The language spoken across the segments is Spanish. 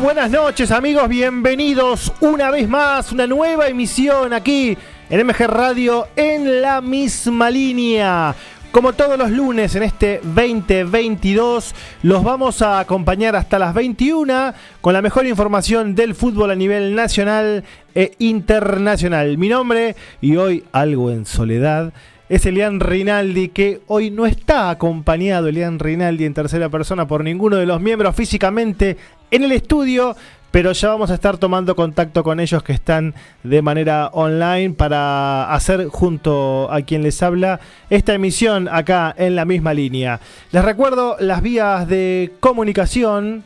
buenas noches amigos, bienvenidos una vez más, una nueva emisión aquí en MG Radio en la misma línea. Como todos los lunes en este 2022, los vamos a acompañar hasta las 21 con la mejor información del fútbol a nivel nacional e internacional. Mi nombre, y hoy algo en soledad, es Elian Rinaldi, que hoy no está acompañado, Elian Rinaldi, en tercera persona por ninguno de los miembros físicamente en el estudio, pero ya vamos a estar tomando contacto con ellos que están de manera online para hacer junto a quien les habla esta emisión acá en la misma línea. Les recuerdo las vías de comunicación.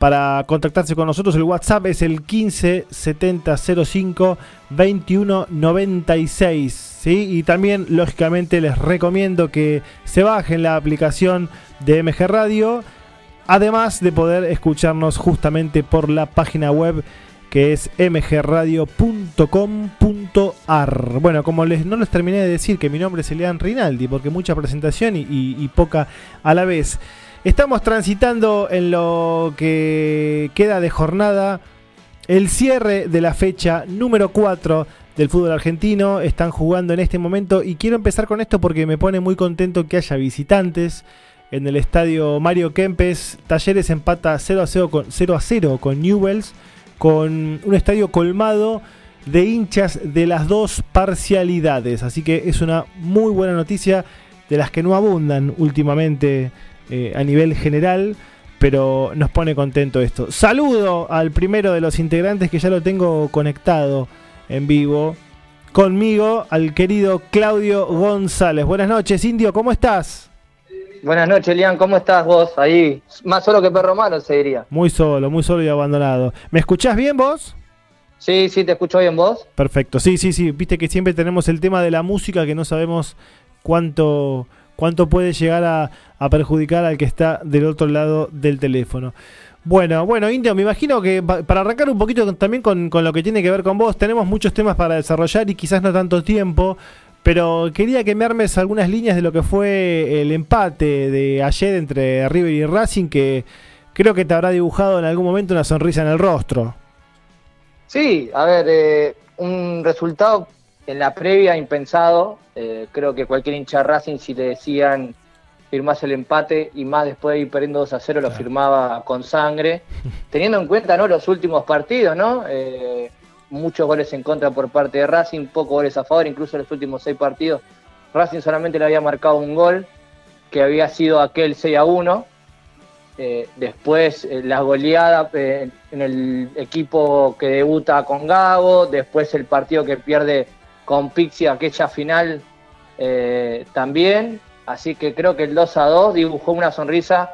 Para contactarse con nosotros el WhatsApp es el 15 70 05 21 96. ¿sí? Y también, lógicamente, les recomiendo que se bajen la aplicación de MG Radio además de poder escucharnos justamente por la página web que es mgradio.com.ar. Bueno, como les, no les terminé de decir que mi nombre es Elian Rinaldi, porque mucha presentación y, poca a la vez. Estamos transitando en lo que queda de jornada el cierre de la fecha número 4 del fútbol argentino. Están jugando en este momento y quiero empezar con esto porque me pone muy contento que haya visitantes en el estadio Mario Kempes. Talleres empata 0 a 0 con, 0 a 0 con Newells, con un estadio colmado de hinchas de las dos parcialidades. Así que es una muy buena noticia de las que no abundan últimamente eh, a nivel general. Pero nos pone contento esto. Saludo al primero de los integrantes que ya lo tengo conectado en vivo. Conmigo, al querido Claudio González. Buenas noches, Indio, ¿cómo estás? Buenas noches, Lian, ¿cómo estás vos? Ahí, más solo que perro malo se diría. Muy solo, muy solo y abandonado. ¿Me escuchás bien vos? Sí, sí, te escucho bien vos. Perfecto, sí, sí, sí. Viste que siempre tenemos el tema de la música que no sabemos cuánto, cuánto puede llegar a, perjudicar al que está del otro lado del teléfono. Bueno, bueno, Indio, me imagino que para arrancar un poquito también con, con, lo que tiene que ver con vos, tenemos muchos temas para desarrollar y quizás no tanto tiempo, pero quería que me armes algunas líneas de lo que fue el empate de ayer entre River y Racing, que creo que te habrá dibujado en algún momento una sonrisa en el rostro. Sí, a ver, eh, un resultado en la previa impensado. Eh, creo que cualquier hincha de Racing, si le decían firmás el empate y más después de ir perdiendo 2 a 0, lo firmaba con sangre. Teniendo en cuenta ¿no? los últimos partidos, ¿no? Eh, muchos goles en contra por parte de Racing, pocos goles a favor, incluso en los últimos seis partidos. Racing solamente le había marcado un gol, que había sido aquel 6 a 1. Eh, después eh, la goleada eh, en el equipo que debuta con Gago, después el partido que pierde con Pixie aquella final también. Así que creo que el 2 a 2 dibujó una sonrisa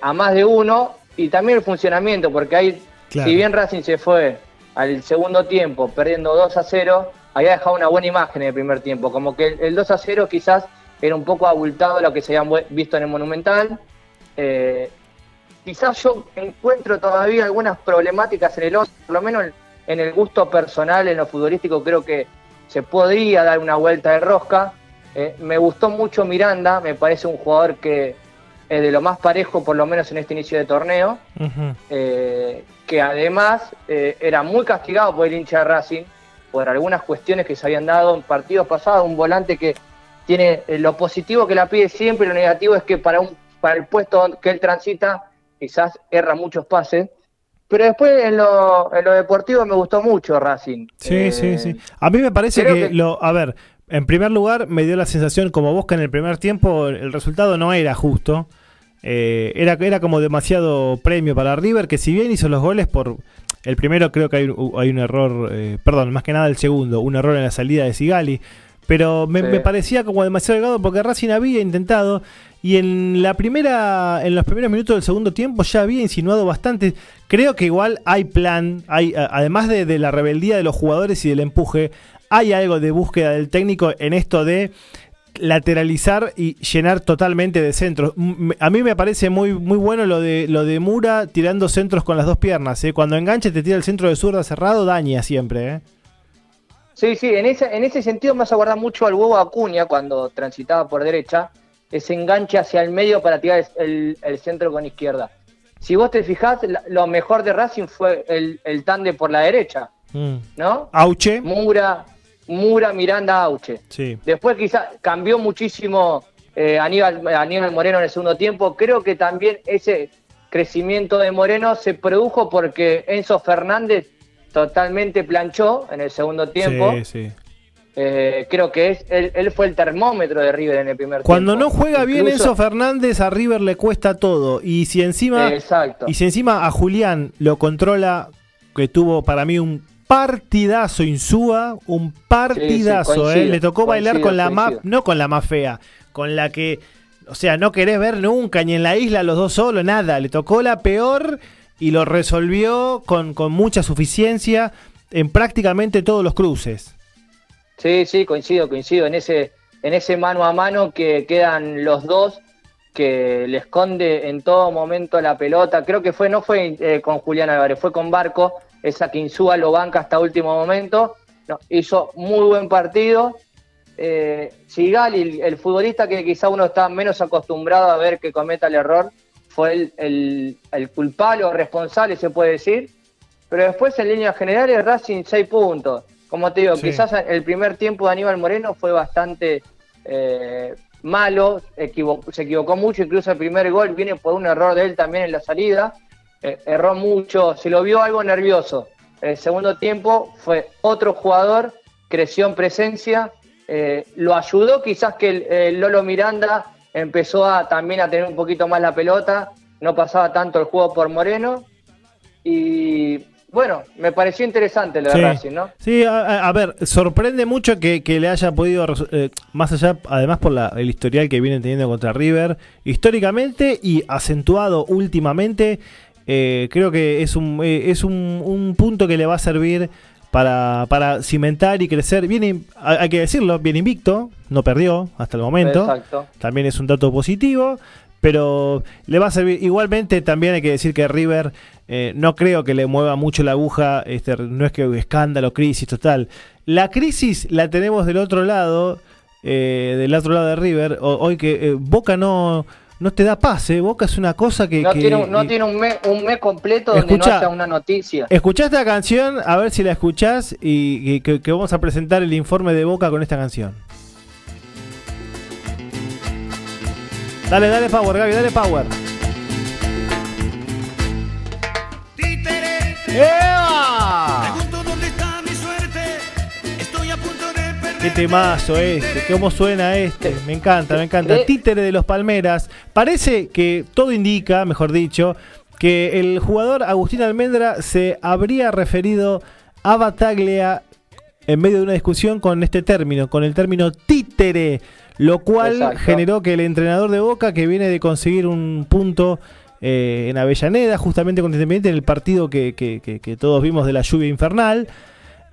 a más de uno y también el funcionamiento, porque ahí, si bien Racing se fue al segundo tiempo, perdiendo 2 a 0, había dejado una buena imagen en el primer tiempo. Como que el, 2 a 0 quizás era un poco abultado lo que se había visto en el Monumental. Eh, quizás yo encuentro todavía algunas problemáticas en el 11, por lo menos en el gusto personal, en lo futbolístico, creo que se podría dar una vuelta de rosca. Eh, me gustó mucho Miranda, me parece un jugador que de lo más parejo, por lo menos en este inicio de torneo, eh, que además eh, era muy castigado por el hincha de Racing, por algunas cuestiones que se habían dado en partidos pasados, un volante que tiene lo positivo que la pide siempre, lo negativo es que para, un, para el puesto que él transita, quizás erra muchos pases. Pero después en lo, en lo deportivo me gustó mucho Racing. Sí, sí, sí. A mí me parece que, lo, a ver, en primer lugar me dio la sensación como vos que en el primer tiempo el resultado no era justo. Eh, era, era como demasiado premio para River, que si bien hizo los goles por... El primero creo que hay, un error, eh, perdón, más que nada el segundo, un error en la salida de Sigali, pero me, parecía como demasiado delgado porque Racing había intentado y en la primera en los primeros minutos del segundo tiempo ya había insinuado bastante. Creo que igual hay plan, hay además de, la rebeldía de los jugadores y del empuje, hay algo de búsqueda del técnico en esto de lateralizar y llenar totalmente de centros. A mí me parece muy, muy bueno lo de, lo de Mura tirando centros con las dos piernas. ¿eh? Cuando enganche te tira el centro de zurda cerrado, daña siempre. ¿eh? Sí, sí, en ese, en ese sentido me hace acordar mucho al huevo Acuña cuando transitaba por derecha, ese enganche hacia el medio para tirar el, centro con izquierda. si vos te fijás, lo mejor de Racing fue el, el tándem por la derecha, mm. ¿no? Auche. Mura, Mura, Miranda, Auche. Sí. Después quizás cambió muchísimo eh, Aníbal, Aníbal Moreno en el segundo tiempo. Creo que también ese crecimiento de Moreno se produjo porque Enzo Fernández totalmente planchó en el segundo tiempo. Sí, sí. Eh, creo que es él, fue el termómetro de River en el primer Cuando no juega bien Enzo Fernández, a River le cuesta todo. Y si encima. Y si encima a Julián lo controla, que tuvo para mí un partidazo Insúa, un partidazo, ¿eh? Le tocó bailar con la más, no con la más fea, con la que, o sea, no querés ver nunca, ni en la isla los dos solos, nada. Le tocó la peor y lo resolvió con, con mucha suficiencia en prácticamente todos los cruces. Sí, sí, coincido, coincido. En ese, en ese mano a mano que quedan los dos, que le esconde en todo momento la pelota. Creo que fue, no fue eh, con Julián Álvarez, fue con Barco, esa que Insúa lo banca hasta último momento. hizo muy buen partido. Eh, Sigali, el, futbolista que quizá uno está menos acostumbrado a ver que cometa el error, fue el culpable o responsable, se puede decir. Pero después, en líneas generales, Racing 6 puntos. Como te digo, quizás el primer tiempo de Aníbal Moreno fue bastante eh, malo, se equivocó mucho, incluso el primer gol viene por un error de él también en la salida, eh, erró mucho, se lo vio algo nervioso. El segundo tiempo fue otro jugador, creció en presencia, eh, lo ayudó quizás que el, Lolo Miranda empezó a, también a tener un poquito más la pelota, no pasaba tanto el juego por Moreno y bueno, me pareció interesante lo de Racing, ¿no? Sí, a, ver, sorprende mucho que, le haya podido, eh, más allá, además por la, el historial que viene teniendo contra River, históricamente y acentuado últimamente, eh, creo que es un, eh, es un, punto que le va a servir para, para cimentar y crecer. Viene, hay que decirlo, bien invicto, no perdió hasta el momento. Exacto. También es un dato positivo pero le va a servir. Igualmente, también hay que decir que River eh, no creo que le mueva mucho la aguja, este, no es que escándalo, crisis total. La crisis la tenemos del otro lado, eh, del otro lado de River. hoy que eh, Boca no, no te da paz, Boca es una cosa que... No tiene, no tiene un, mes, un mes completo donde no haya una noticia. Escuchá esta canción, a ver si la escuchás y, que, que vamos a presentar el informe de Boca con esta canción. Dale, dale power, Gaby, dale power. ¡Eva! Qué temazo este, cómo suena este, me encanta, me encanta. Títere de los Palmeras. Parece que todo indica, mejor dicho, que el jugador Agustín Almendra se habría referido a Bataglia en medio de una discusión con este término, con el término títere lo cual generó que el entrenador de Boca, que viene de conseguir un punto eh, en Avellaneda, justamente con Independiente, en el partido que, todos vimos de la lluvia infernal,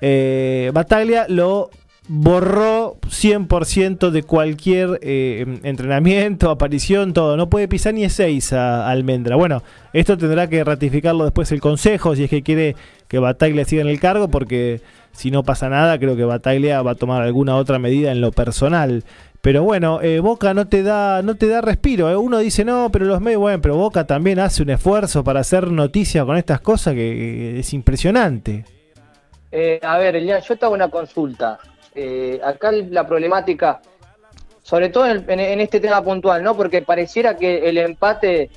eh, Bataglia lo borró 100% de cualquier eh, entrenamiento, aparición, todo. No puede pisar ni seis a, Almendra. Bueno, esto tendrá que ratificarlo después el Consejo, si es que quiere que Bataglia siga en el cargo, porque si no pasa nada, creo que Bataglia va a tomar alguna otra medida en lo personal. Pero bueno, eh, Boca no te da no te da respiro. Eh. Uno dice, no, pero los medios, bueno, pero Boca también hace un esfuerzo para hacer noticia con estas cosas que, es impresionante. Eh, a ver, Elian, yo te hago una consulta. acá la problemática, sobre todo en, este tema puntual, ¿no? Porque pareciera que el empate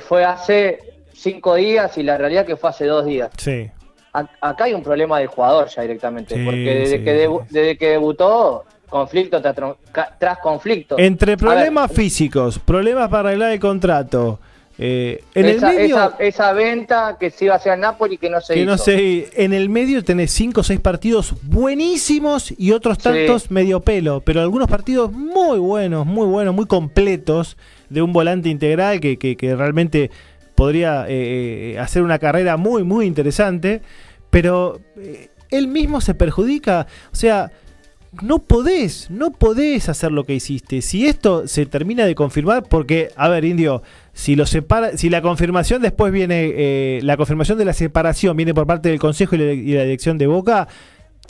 fue hace cinco días y la realidad que fue hace dos días. Sí. acá hay un problema del jugador ya directamente, porque desde, que desde que debutó conflicto tras, conflicto. Entre problemas físicos, problemas para arreglar el contrato. Eh, en esa, el medio, esa, venta que se iba hacia Napoli que no se que No sé, en el medio tenés 5 o 6 partidos buenísimos y otros tantos medio pelo, pero algunos partidos muy buenos, muy buenos, muy completos de un volante integral que, que, realmente podría eh, eh, hacer una carrera muy, muy interesante, pero él mismo se perjudica, o sea, no podés, no podés hacer lo que hiciste. Si esto se termina de confirmar, porque, a ver, Indio, si lo separa, si la confirmación después viene, eh, la confirmación de la separación viene por parte del Consejo y la, dirección de Boca,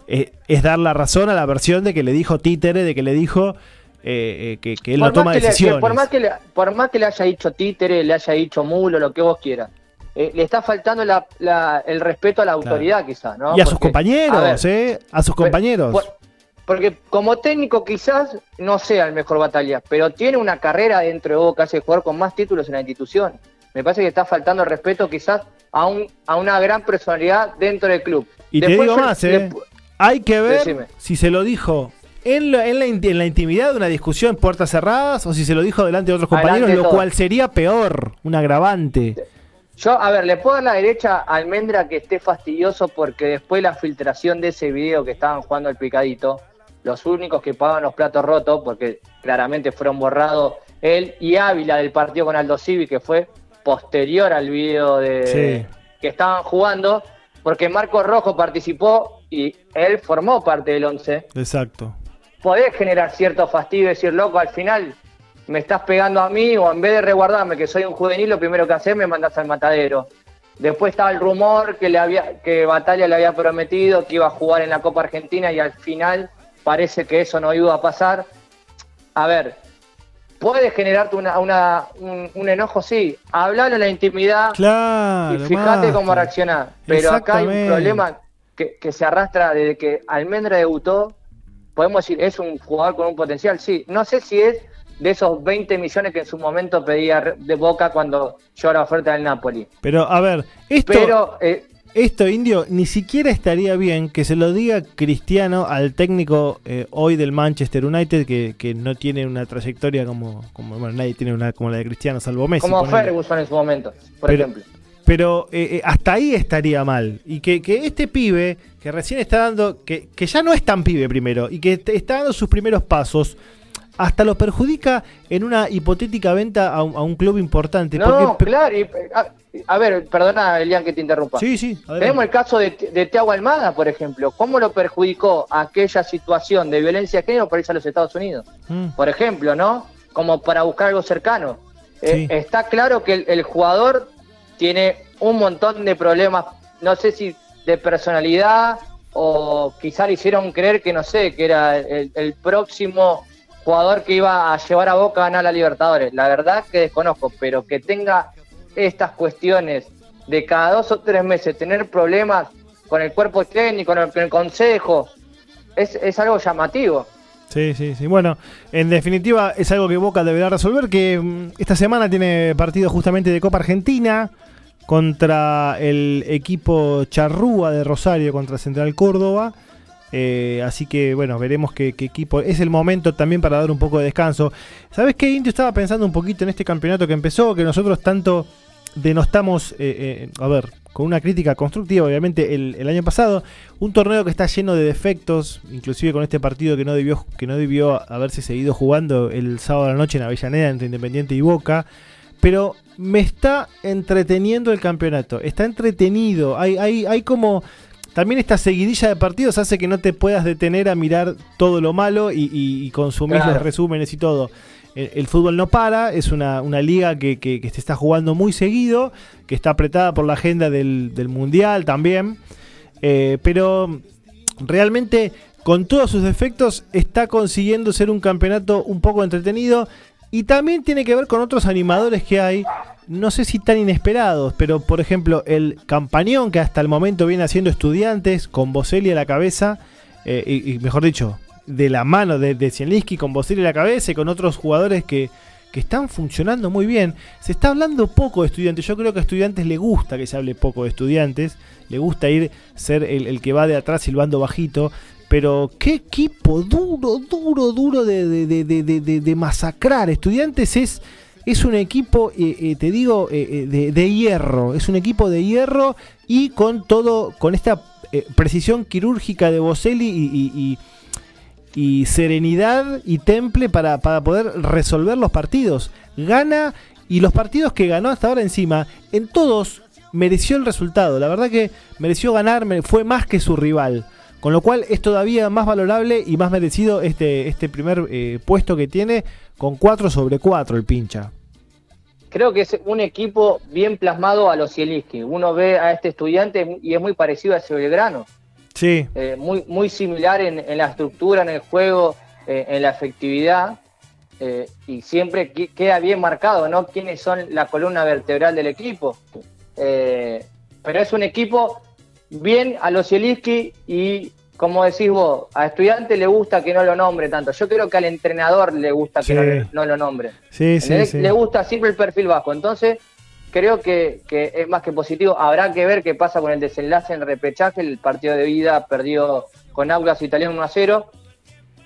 eh, es dar la razón a la versión de que le dijo Títere, de que le dijo eh, que, él no toma decisiones. por, más que le, por más que le haya dicho títere, le haya dicho mulo, lo que vos quieras. le está faltando el respeto a la autoridad, quizás, ¿no? Y a sus compañeros, ¿eh? A sus compañeros. Porque como técnico quizás no sea el mejor batalla, pero tiene una carrera dentro de Boca, hace jugador con más títulos en la institución. Me parece que está faltando el respeto quizás a, un, a una gran personalidad dentro del club. Y te digo más, ¿eh? Hay que ver si se lo dijo en la, en, la, en la, intimidad de una discusión puertas cerradas o si se lo dijo delante de otros compañeros, lo cual sería peor, un agravante. Yo, a ver, le puedo dar la derecha a Almendra que esté fastidioso porque después la filtración de ese video que estaban jugando al picadito, los únicos que pagaban los platos rotos, porque claramente fueron borrados él y Ávila del partido con Aldo Civi, que fue posterior al video de que estaban jugando, porque Marco Rojo participó y él formó parte del 11. Exacto. Podés generar cierto fastidio y decir, loco, al final me estás pegando a mí o en vez de resguardarme que soy un juvenil, lo primero que haces me mandas al matadero. Después estaba el rumor que le había que Batalla le había prometido que iba a jugar en la Copa Argentina y al final parece que eso no iba a pasar. A ver, puede generarte una, un, enojo, sí. Hablalo en la intimidad claro, y fíjate cómo reaccionar. Pero acá hay un problema que, que, se arrastra desde que Almendra debutó. Podemos decir, es un jugador con un potencial, sí. No sé si es de esos 20 millones que en su momento pedía de Boca cuando yo la oferta del Napoli. Pero, a ver, esto... Pero, eh, esto, Indio, ni siquiera estaría bien que se lo diga Cristiano al técnico eh, hoy del Manchester United, que, no tiene una trayectoria como, como bueno, nadie tiene una como la de Cristiano, salvo Messi. Como Ferguson en su momento, por ejemplo. Pero eh, eh, hasta ahí estaría mal. Y que, este pibe, que recién está dando, que, que ya no es tan pibe primero, y que está dando sus primeros pasos, hasta lo perjudica en una hipotética venta a un, club importante. No, claro. a, ver, perdona, Elian, que te interrumpa. Sí, sí. Tenemos el caso de, de Teago Almada, por ejemplo. ¿Cómo lo perjudicó aquella situación de violencia de género para irse a los Estados Unidos? Mm. Por ejemplo, ¿no? Como para buscar algo cercano. Eh, está claro que el, jugador tiene un montón de problemas, no sé si de personalidad o quizá le hicieron creer que, no sé, que era el próximo jugador que iba a llevar a Boca a ganar la Libertadores. La verdad que desconozco, pero que tenga estas cuestiones de cada dos o tres meses tener problemas con el cuerpo técnico, con el, consejo, es, es, algo llamativo. Sí, sí, sí. Bueno, en definitiva es algo que Boca deberá resolver, que mm, esta semana tiene partido justamente de Copa Argentina contra el equipo Charrúa de Rosario contra Central Córdoba. Eh, así que bueno, veremos qué, equipo. Es el momento también para dar un poco de descanso. ¿Sabes qué, Indio? Estaba pensando un poquito en este campeonato que empezó, que nosotros tanto denostamos, eh, eh, a ver, con una crítica constructiva, obviamente, el, año pasado. Un torneo que está lleno de defectos, inclusive con este partido que no debió, que no debió haberse seguido jugando el sábado a la noche en Avellaneda entre Independiente y Boca. Pero me está entreteniendo el campeonato. Está entretenido. Hay, hay, hay como también esta seguidilla de partidos hace que no te puedas detener a mirar todo lo malo y, consumir los resúmenes y todo. El, fútbol no para, es una, liga que, que, se está jugando muy seguido, que está apretada por la agenda del, Mundial también, eh, pero realmente con todos sus defectos está consiguiendo ser un campeonato un poco entretenido y también tiene que ver con otros animadores que hay no sé si tan inesperados, pero por ejemplo el campañón que hasta el momento viene haciendo estudiantes con Boselli a la cabeza, eh, y, mejor dicho, de la mano de, de con Boselli a la cabeza y con otros jugadores que, están funcionando muy bien. Se está hablando poco de estudiantes, yo creo que a estudiantes le gusta que se hable poco de estudiantes, le gusta ir ser el, que va de atrás silbando bajito, pero qué equipo duro, duro, duro de, de, de masacrar. Estudiantes es es un equipo, eh, eh, te digo, eh, de, hierro. Es un equipo de hierro y con todo, con esta precisión quirúrgica de Boselli y, serenidad y temple para, poder resolver los partidos. Gana y los partidos que ganó hasta ahora encima, en todos mereció el resultado. La verdad que mereció ganar, fue más que su rival. Con lo cual es todavía más valorable y más merecido este, este primer puesto que tiene con 4 sobre 4 el pincha. Creo que es un equipo bien plasmado a los Zielinski. Uno ve a este estudiante y es muy parecido a ese Belgrano. Sí. Eh, muy, muy similar en, la estructura, en el juego, eh, en la efectividad. eh, y siempre queda bien marcado, ¿no? Quiénes son la columna vertebral del equipo. Pero es un equipo bien a los Zielinski y, como decís vos, a estudiante le gusta que no lo nombre tanto. Yo creo que al entrenador le gusta que no, lo nombre. Sí, sí, le, gusta siempre el perfil bajo. Entonces, creo que, es más que positivo. Habrá que ver qué pasa con el desenlace en repechaje. El partido de vida perdió con Aulas Italiano 1 a 0.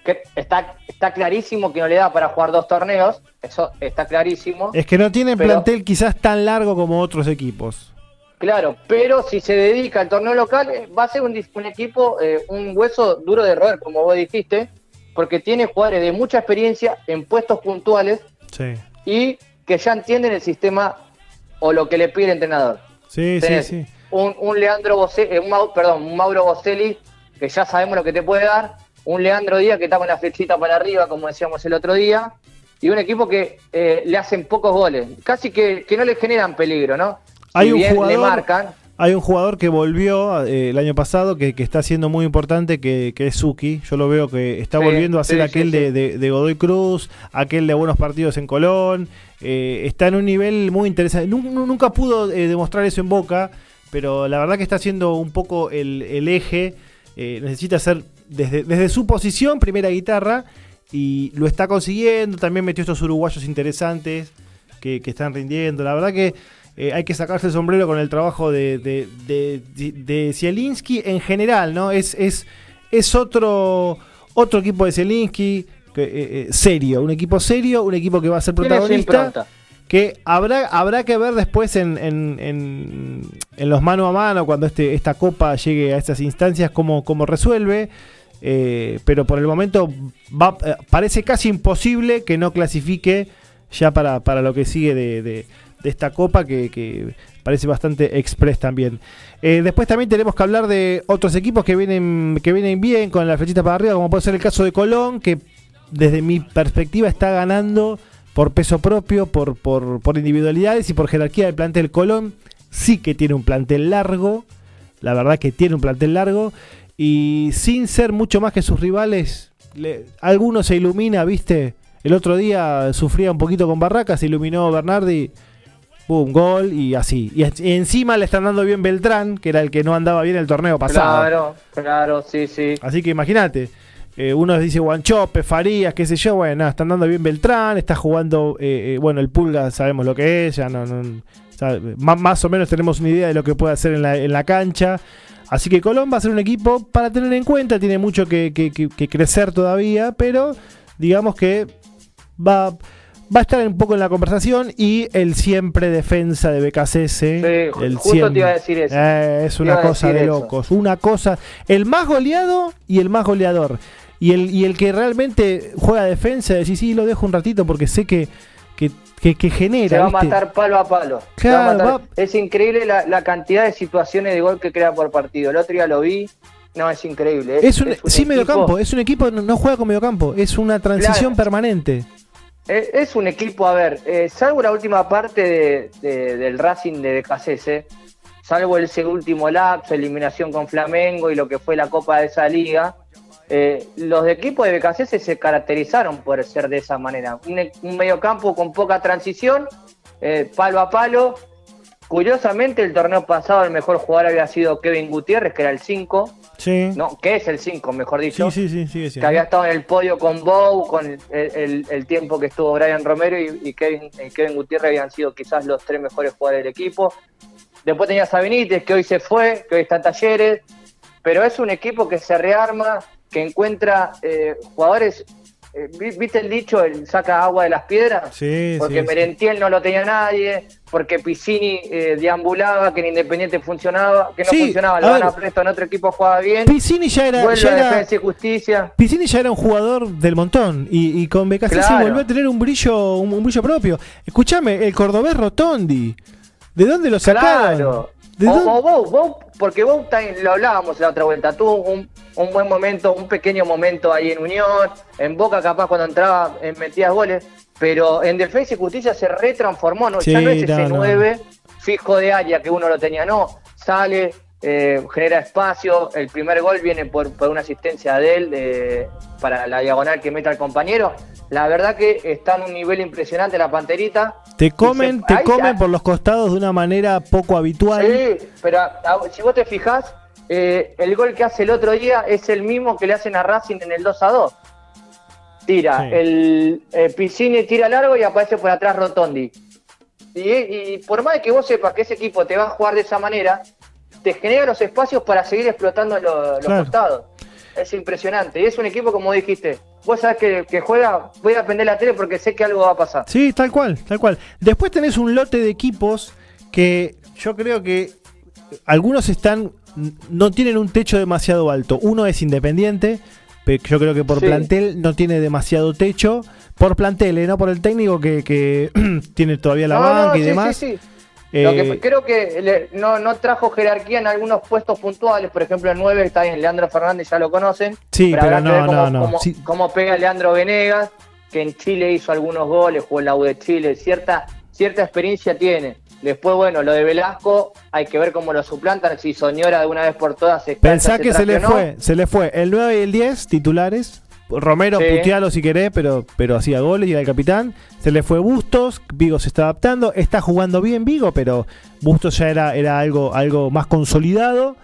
Que está, está clarísimo que no le da para jugar dos torneos. Eso está clarísimo. Es que no tiene plantel quizás tan largo como otros equipos. Claro, pero si se dedica al torneo local, eh, va a ser un, equipo, eh, un hueso duro de roer, como vos dijiste, porque tiene jugadores de mucha experiencia en puestos puntuales y que ya entienden el sistema o lo que le pide el entrenador. Sí, sí, sí. Un, un Leandro Bocelli, eh, un, perdón, un Mauro Bocelli, que ya sabemos lo que te puede dar, un Leandro Díaz que está con la flechita para arriba, como decíamos el otro día, y un equipo que le hacen pocos goles, casi que, que no le generan peligro, ¿no? Hay un jugador, Hay un jugador que volvió eh, el año pasado que, está siendo muy importante, que, es Suki. Yo lo veo que está volviendo a ser aquel de, Godoy Cruz, aquel de buenos partidos en Colón. Eh, está en un nivel muy interesante. Nunca, pudo eh, demostrar eso en Boca, pero la verdad que está siendo un poco el, eje. necesita ser desde, desde su posición, primera guitarra, y lo está consiguiendo. También metió estos uruguayos interesantes que, que están rindiendo. La verdad que eh, hay que sacarse el sombrero con el trabajo de, de, Zielinski en general, ¿no? Es, es, es otro, otro equipo de Zielinski eh, eh, serio, un equipo serio, un equipo que va a ser protagonista. Que habrá, habrá que ver después en, en, en, los mano a mano, cuando este, esta copa llegue a estas instancias, cómo, cómo resuelve. pero por el momento va, parece casi imposible que no clasifique ya para, para lo que sigue de, de esta copa que, parece bastante express también. Eh, después también tenemos que hablar de otros equipos que vienen, que vienen bien con la flechita para arriba, como puede ser el caso de Colón, que desde mi perspectiva está ganando por peso propio, por, por, por individualidades y por jerarquía del plantel. Colón sí que tiene un plantel largo, la verdad que tiene un plantel largo, y sin ser mucho más que sus rivales, alguno se ilumina, viste. El otro día sufría un poquito con Barracas, se iluminó Bernardi boom, gol y así. Y, encima le están dando bien Beltrán, que era el que no andaba bien el torneo pasado. Claro, claro, sí, sí. Así que imagínate. Eh, uno dice Guanchope, Farías, qué sé yo, bueno, están dando bien Beltrán, está jugando, eh, eh, bueno, el Pulga sabemos lo que es, ya no, más, o menos tenemos una idea de lo que puede hacer en la, en la cancha. Así que Colón va a ser un equipo para tener en cuenta, tiene mucho que, que crecer todavía, pero digamos que va, va a estar un poco en la conversación y el siempre defensa de BKCS. Sí, el justo te iba a decir eso. Eh, es una cosa de locos. Una cosa. El más goleado y el más goleador. Y el, y el que realmente juega defensa, decís, sí, lo dejo un ratito porque sé que, que, que, genera. Se va a matar palo a palo. Es increíble la, cantidad de situaciones de gol que crea por partido. El otro día lo vi. No, es increíble. Es, un, sí, mediocampo. Es un equipo, no juega con mediocampo. Es una transición permanente. Eh, es un equipo, a ver, eh, salvo la última parte del Racing de BKCS, salvo ese último lapso, eliminación con Flamengo y lo que fue la Copa de esa liga, eh, los equipos de BKCS se caracterizaron por ser de esa manera. Un, un mediocampo con poca transición, palo a palo. Curiosamente, el torneo pasado el mejor jugador había sido Kevin Gutiérrez, que era el 5. Sí. No, que es el 5, mejor dicho. Sí, sí, sí, Que había estado en el podio con Bow, con el, tiempo que estuvo Brian Romero y, Kevin, Kevin, Gutiérrez habían sido quizás los tres mejores jugadores del equipo. Después tenía a que hoy se fue, que hoy está en Talleres. Pero es un equipo que se rearma, que encuentra eh, jugadores ¿Viste el dicho, el saca agua de las piedras? Sí, Porque Merentiel no lo tenía nadie, porque Piscini eh, deambulaba, que en Independiente funcionaba, que no funcionaba, lo van a presto en otro equipo jugaba bien. Piscini ya era. ya era justicia. Piscini ya era un jugador del montón y, con BKC se volvió a tener un brillo, un, brillo propio. Escúchame, el cordobés Rotondi. ¿De dónde lo sacaron? Claro. O, vos, porque vos lo hablábamos la otra vuelta, tuvo un, un buen momento, un pequeño momento ahí en Unión, en Boca capaz cuando entraba en metías goles, pero en Defensa y Justicia se retransformó, ¿no? ya no es ese 9 fijo de área que uno lo tenía, no, sale, eh, genera espacio, el primer gol viene por, una asistencia de él para la diagonal que mete al compañero. La verdad que está en un nivel impresionante la panterita. Te comen, te comen por los costados de una manera poco habitual. Sí, pero si vos te fijás, eh, el gol que hace el otro día es el mismo que le hacen a Racing en el 2 a 2. Tira, el eh, Piscini tira largo y aparece por atrás Rotondi. Y, por más que vos sepas que ese equipo te va a jugar de esa manera, te genera los espacios para seguir explotando los costados. Es impresionante. Y es un equipo, como dijiste, vos sabés que, juega, voy a aprender la tele porque sé que algo va a pasar. Sí, tal cual, tal cual. Después tenés un lote de equipos que yo creo que algunos están, no tienen un techo demasiado alto. Uno es Independiente, yo creo que por plantel no tiene demasiado techo. Por plantel, ¿eh? no por el técnico que, tiene todavía la banca y demás. Sí, eh, creo que no, trajo jerarquía en algunos puestos puntuales, por ejemplo el 9 está en Leandro Fernández, ya lo conocen. Sí, pero, no, no, no. Cómo, pega Leandro Venegas, que en Chile hizo algunos goles, jugó el la U de Chile, cierta, cierta experiencia tiene. Después, bueno, lo de Velasco, hay que ver cómo lo suplantan, si Soñora de una vez por todas se Pensá que se le fue, se le fue el 9 y el 10 titulares, Romero, putealo si querés, pero, pero hacía goles y era el capitán. Se le fue Bustos, Vigo se está adaptando, está jugando bien Vigo, pero Bustos ya era, era algo, algo más consolidado.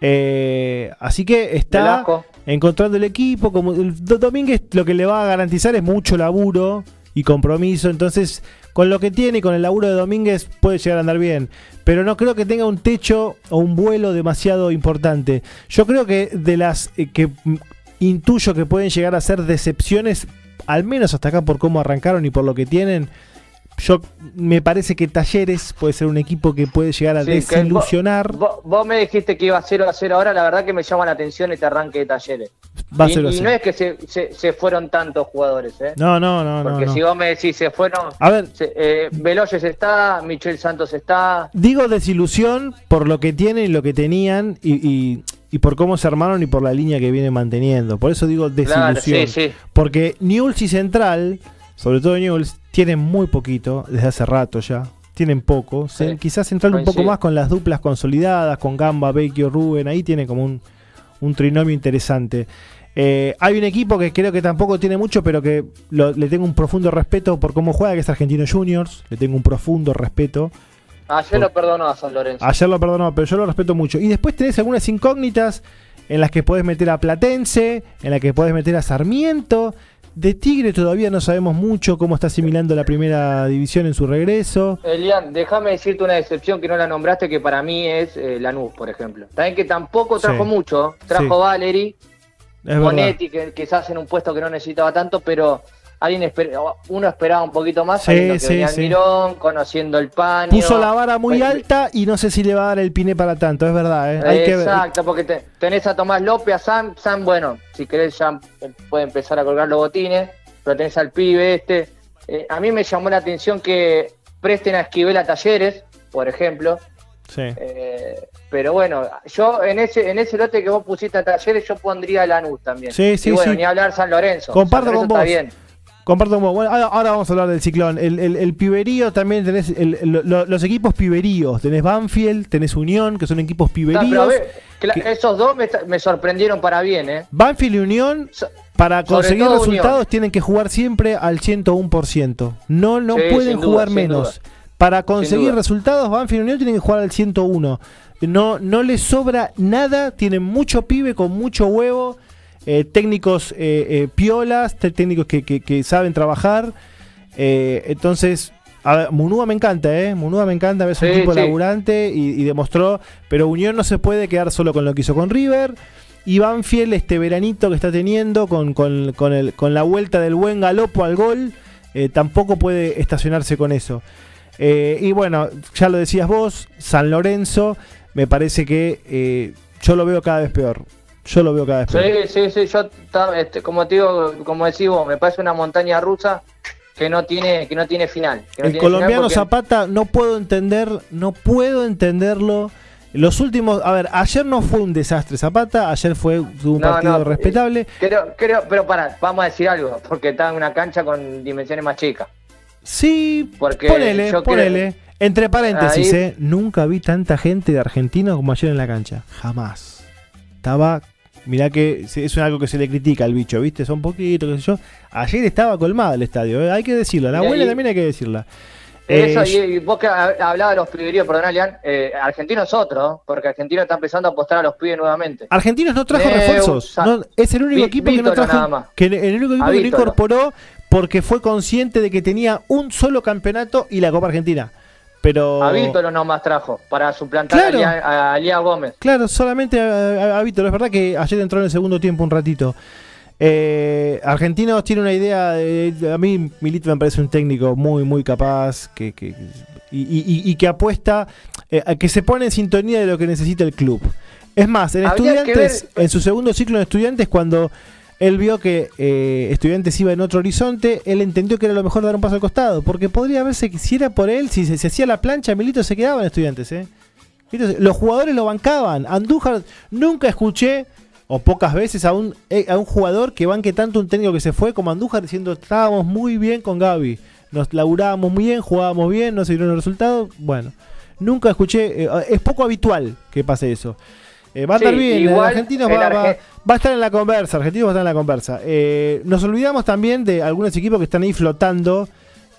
Eh, así que está encontrando el equipo. Como el Domínguez lo que le va a garantizar es mucho laburo y compromiso. Entonces, con lo que tiene y con el laburo de Domínguez puede llegar a andar bien. Pero no creo que tenga un techo o un vuelo demasiado importante. Yo creo que de las eh, que intuyo que pueden llegar a ser decepciones, al menos hasta acá por cómo arrancaron y por lo que tienen. Yo me parece que Talleres puede ser un equipo que puede llegar a desilusionar. Vos, me dijiste que iba a 0 a 0 ahora, la verdad que me llama la atención este arranque de Talleres. Va y, 0 y no es que se, fueron tantos jugadores, ¿eh? No, no, no. Porque si vos me decís se fueron. A ver. Eh, Veloyes está, Michel Santos está. Digo desilusión por lo que tienen y lo que tenían y y por cómo se armaron y por la línea que viene manteniendo. Por eso digo desilusión. Porque Newell's y Central, sobre todo Newell's, tienen muy poquito, desde hace rato ya. Tienen poco. quizás Central un poco más con las duplas consolidadas, con Gamba, Vecchio, Rubén. Ahí tiene como un, un trinomio interesante. Eh, hay un equipo que creo que tampoco tiene mucho, pero que le tengo un profundo respeto por cómo juega, que es Argentino Juniors. Le tengo un profundo respeto. Ayer lo perdonó a San Lorenzo. Ayer lo perdonó, pero yo lo respeto mucho. Y después tenés algunas incógnitas en las que podés meter a Platense, en las que podés meter a Sarmiento. De Tigre todavía no sabemos mucho cómo está asimilando la primera división en su regreso. Elian, déjame decirte una excepción que no la nombraste, que para mí es eh, Lanús, por ejemplo. También que tampoco trajo mucho. Trajo Valery, Monetti, que quizás en un puesto que no necesitaba tanto, pero alguien uno esperaba un poquito más sí, sí, Mirón, conociendo el pan. Puso la vara muy pues, alta y no sé si le va a dar el pine para tanto, es verdad. ¿eh? Exacto, porque tenés a Tomás López, a Sam, Sam, bueno, si querés ya puede empezar a colgar los botines, pero tenés al pibe este. Eh, a mí me llamó la atención que presten a Esquivel a Talleres, por ejemplo. Sí. Eh, pero bueno, yo en ese en ese lote que vos pusiste a Talleres, yo pondría a Lanús también. Sí, sí, y bueno, ni hablar San Lorenzo. Comparto con vos. Está bien. Comparto como, bueno, ahora vamos a hablar del ciclón. El, el, piberío también tenés los equipos piberíos. Tenés Banfield, tenés Unión, que son equipos piberíos. esos dos me, sorprendieron para bien, ¿eh? Banfield y Unión, para conseguir resultados, tienen que jugar siempre al 101%. No, no pueden jugar menos. Para conseguir resultados, Banfield y Unión tienen que jugar al 101. No, no les sobra nada, tienen mucho pibe con mucho huevo eh, técnicos eh, eh, piolas, técnicos que, saben trabajar. entonces, a Munúa me encanta, ¿eh? Munúa me encanta, es un tipo laburante y, demostró, pero Unión no se puede quedar solo con lo que hizo con River. Y Banfield, este veranito que está teniendo con, con, el, con la vuelta del buen galopo al gol, tampoco puede estacionarse con eso. y bueno, ya lo decías vos, San Lorenzo, me parece que yo lo veo cada vez peor. Yo lo veo cada vez peor. Sí, sí, sí. Yo, este, como te digo, como decís vos, me parece una montaña rusa que no tiene, que no tiene final. el colombiano Zapata no puedo entender, no puedo entenderlo. Los últimos, a ver, ayer no fue un desastre Zapata, ayer fue un partido respetable. Creo, creo, pero para, vamos a decir algo, porque está en una cancha con dimensiones más chicas. Sí, porque ponele, ponele. Entre paréntesis, eh, nunca vi tanta gente de argentinos como ayer en la cancha. Jamás. Estaba. Mirá que es algo que se le critica al bicho, ¿viste? Son poquitos, qué sé yo. Ayer estaba colmado el estadio, eh, hay que decirlo. La abuela también hay que decirla. Eso, eh, y, vos que hablabas de los privilegios, perdón, Alian, eh, Argentino es otro, porque Argentino está empezando a apostar a los pibes nuevamente. Argentinos no trajo refuerzos. es el único equipo que no trajo. Que el único equipo que no incorporó porque fue consciente de que tenía un solo campeonato y la Copa Argentina. Pero... A Vítolo nomás trajo para suplantar a, Lía Gómez. Claro, solamente a, a, Es verdad que ayer entró en el segundo tiempo un ratito. Eh, Argentinos tiene una idea. a mí, Milito me parece un técnico muy, muy capaz que, y, que apuesta, eh, a que se pone en sintonía de lo que necesita el club. Es más, en Estudiantes, en su segundo ciclo de Estudiantes, cuando él vio que eh, Estudiantes iba en otro horizonte, él entendió que era lo mejor dar un paso al costado, porque podría haberse, si era por él, si se, hacía la plancha, Milito se quedaba en Estudiantes. ¿eh? los jugadores lo bancaban. Andújar, nunca escuché o pocas veces a un, eh, a un jugador que banque tanto un técnico que se fue como Andújar diciendo estábamos muy bien con Gaby, nos laburábamos muy bien, jugábamos bien, no se dieron los resultados. Bueno, nunca escuché, eh, es poco habitual que pase eso. Eh, va a estar bien, Argentinos va, va, va, a estar en la conversa, Argentinos va a estar en la conversa. nos olvidamos también de algunos equipos que están ahí flotando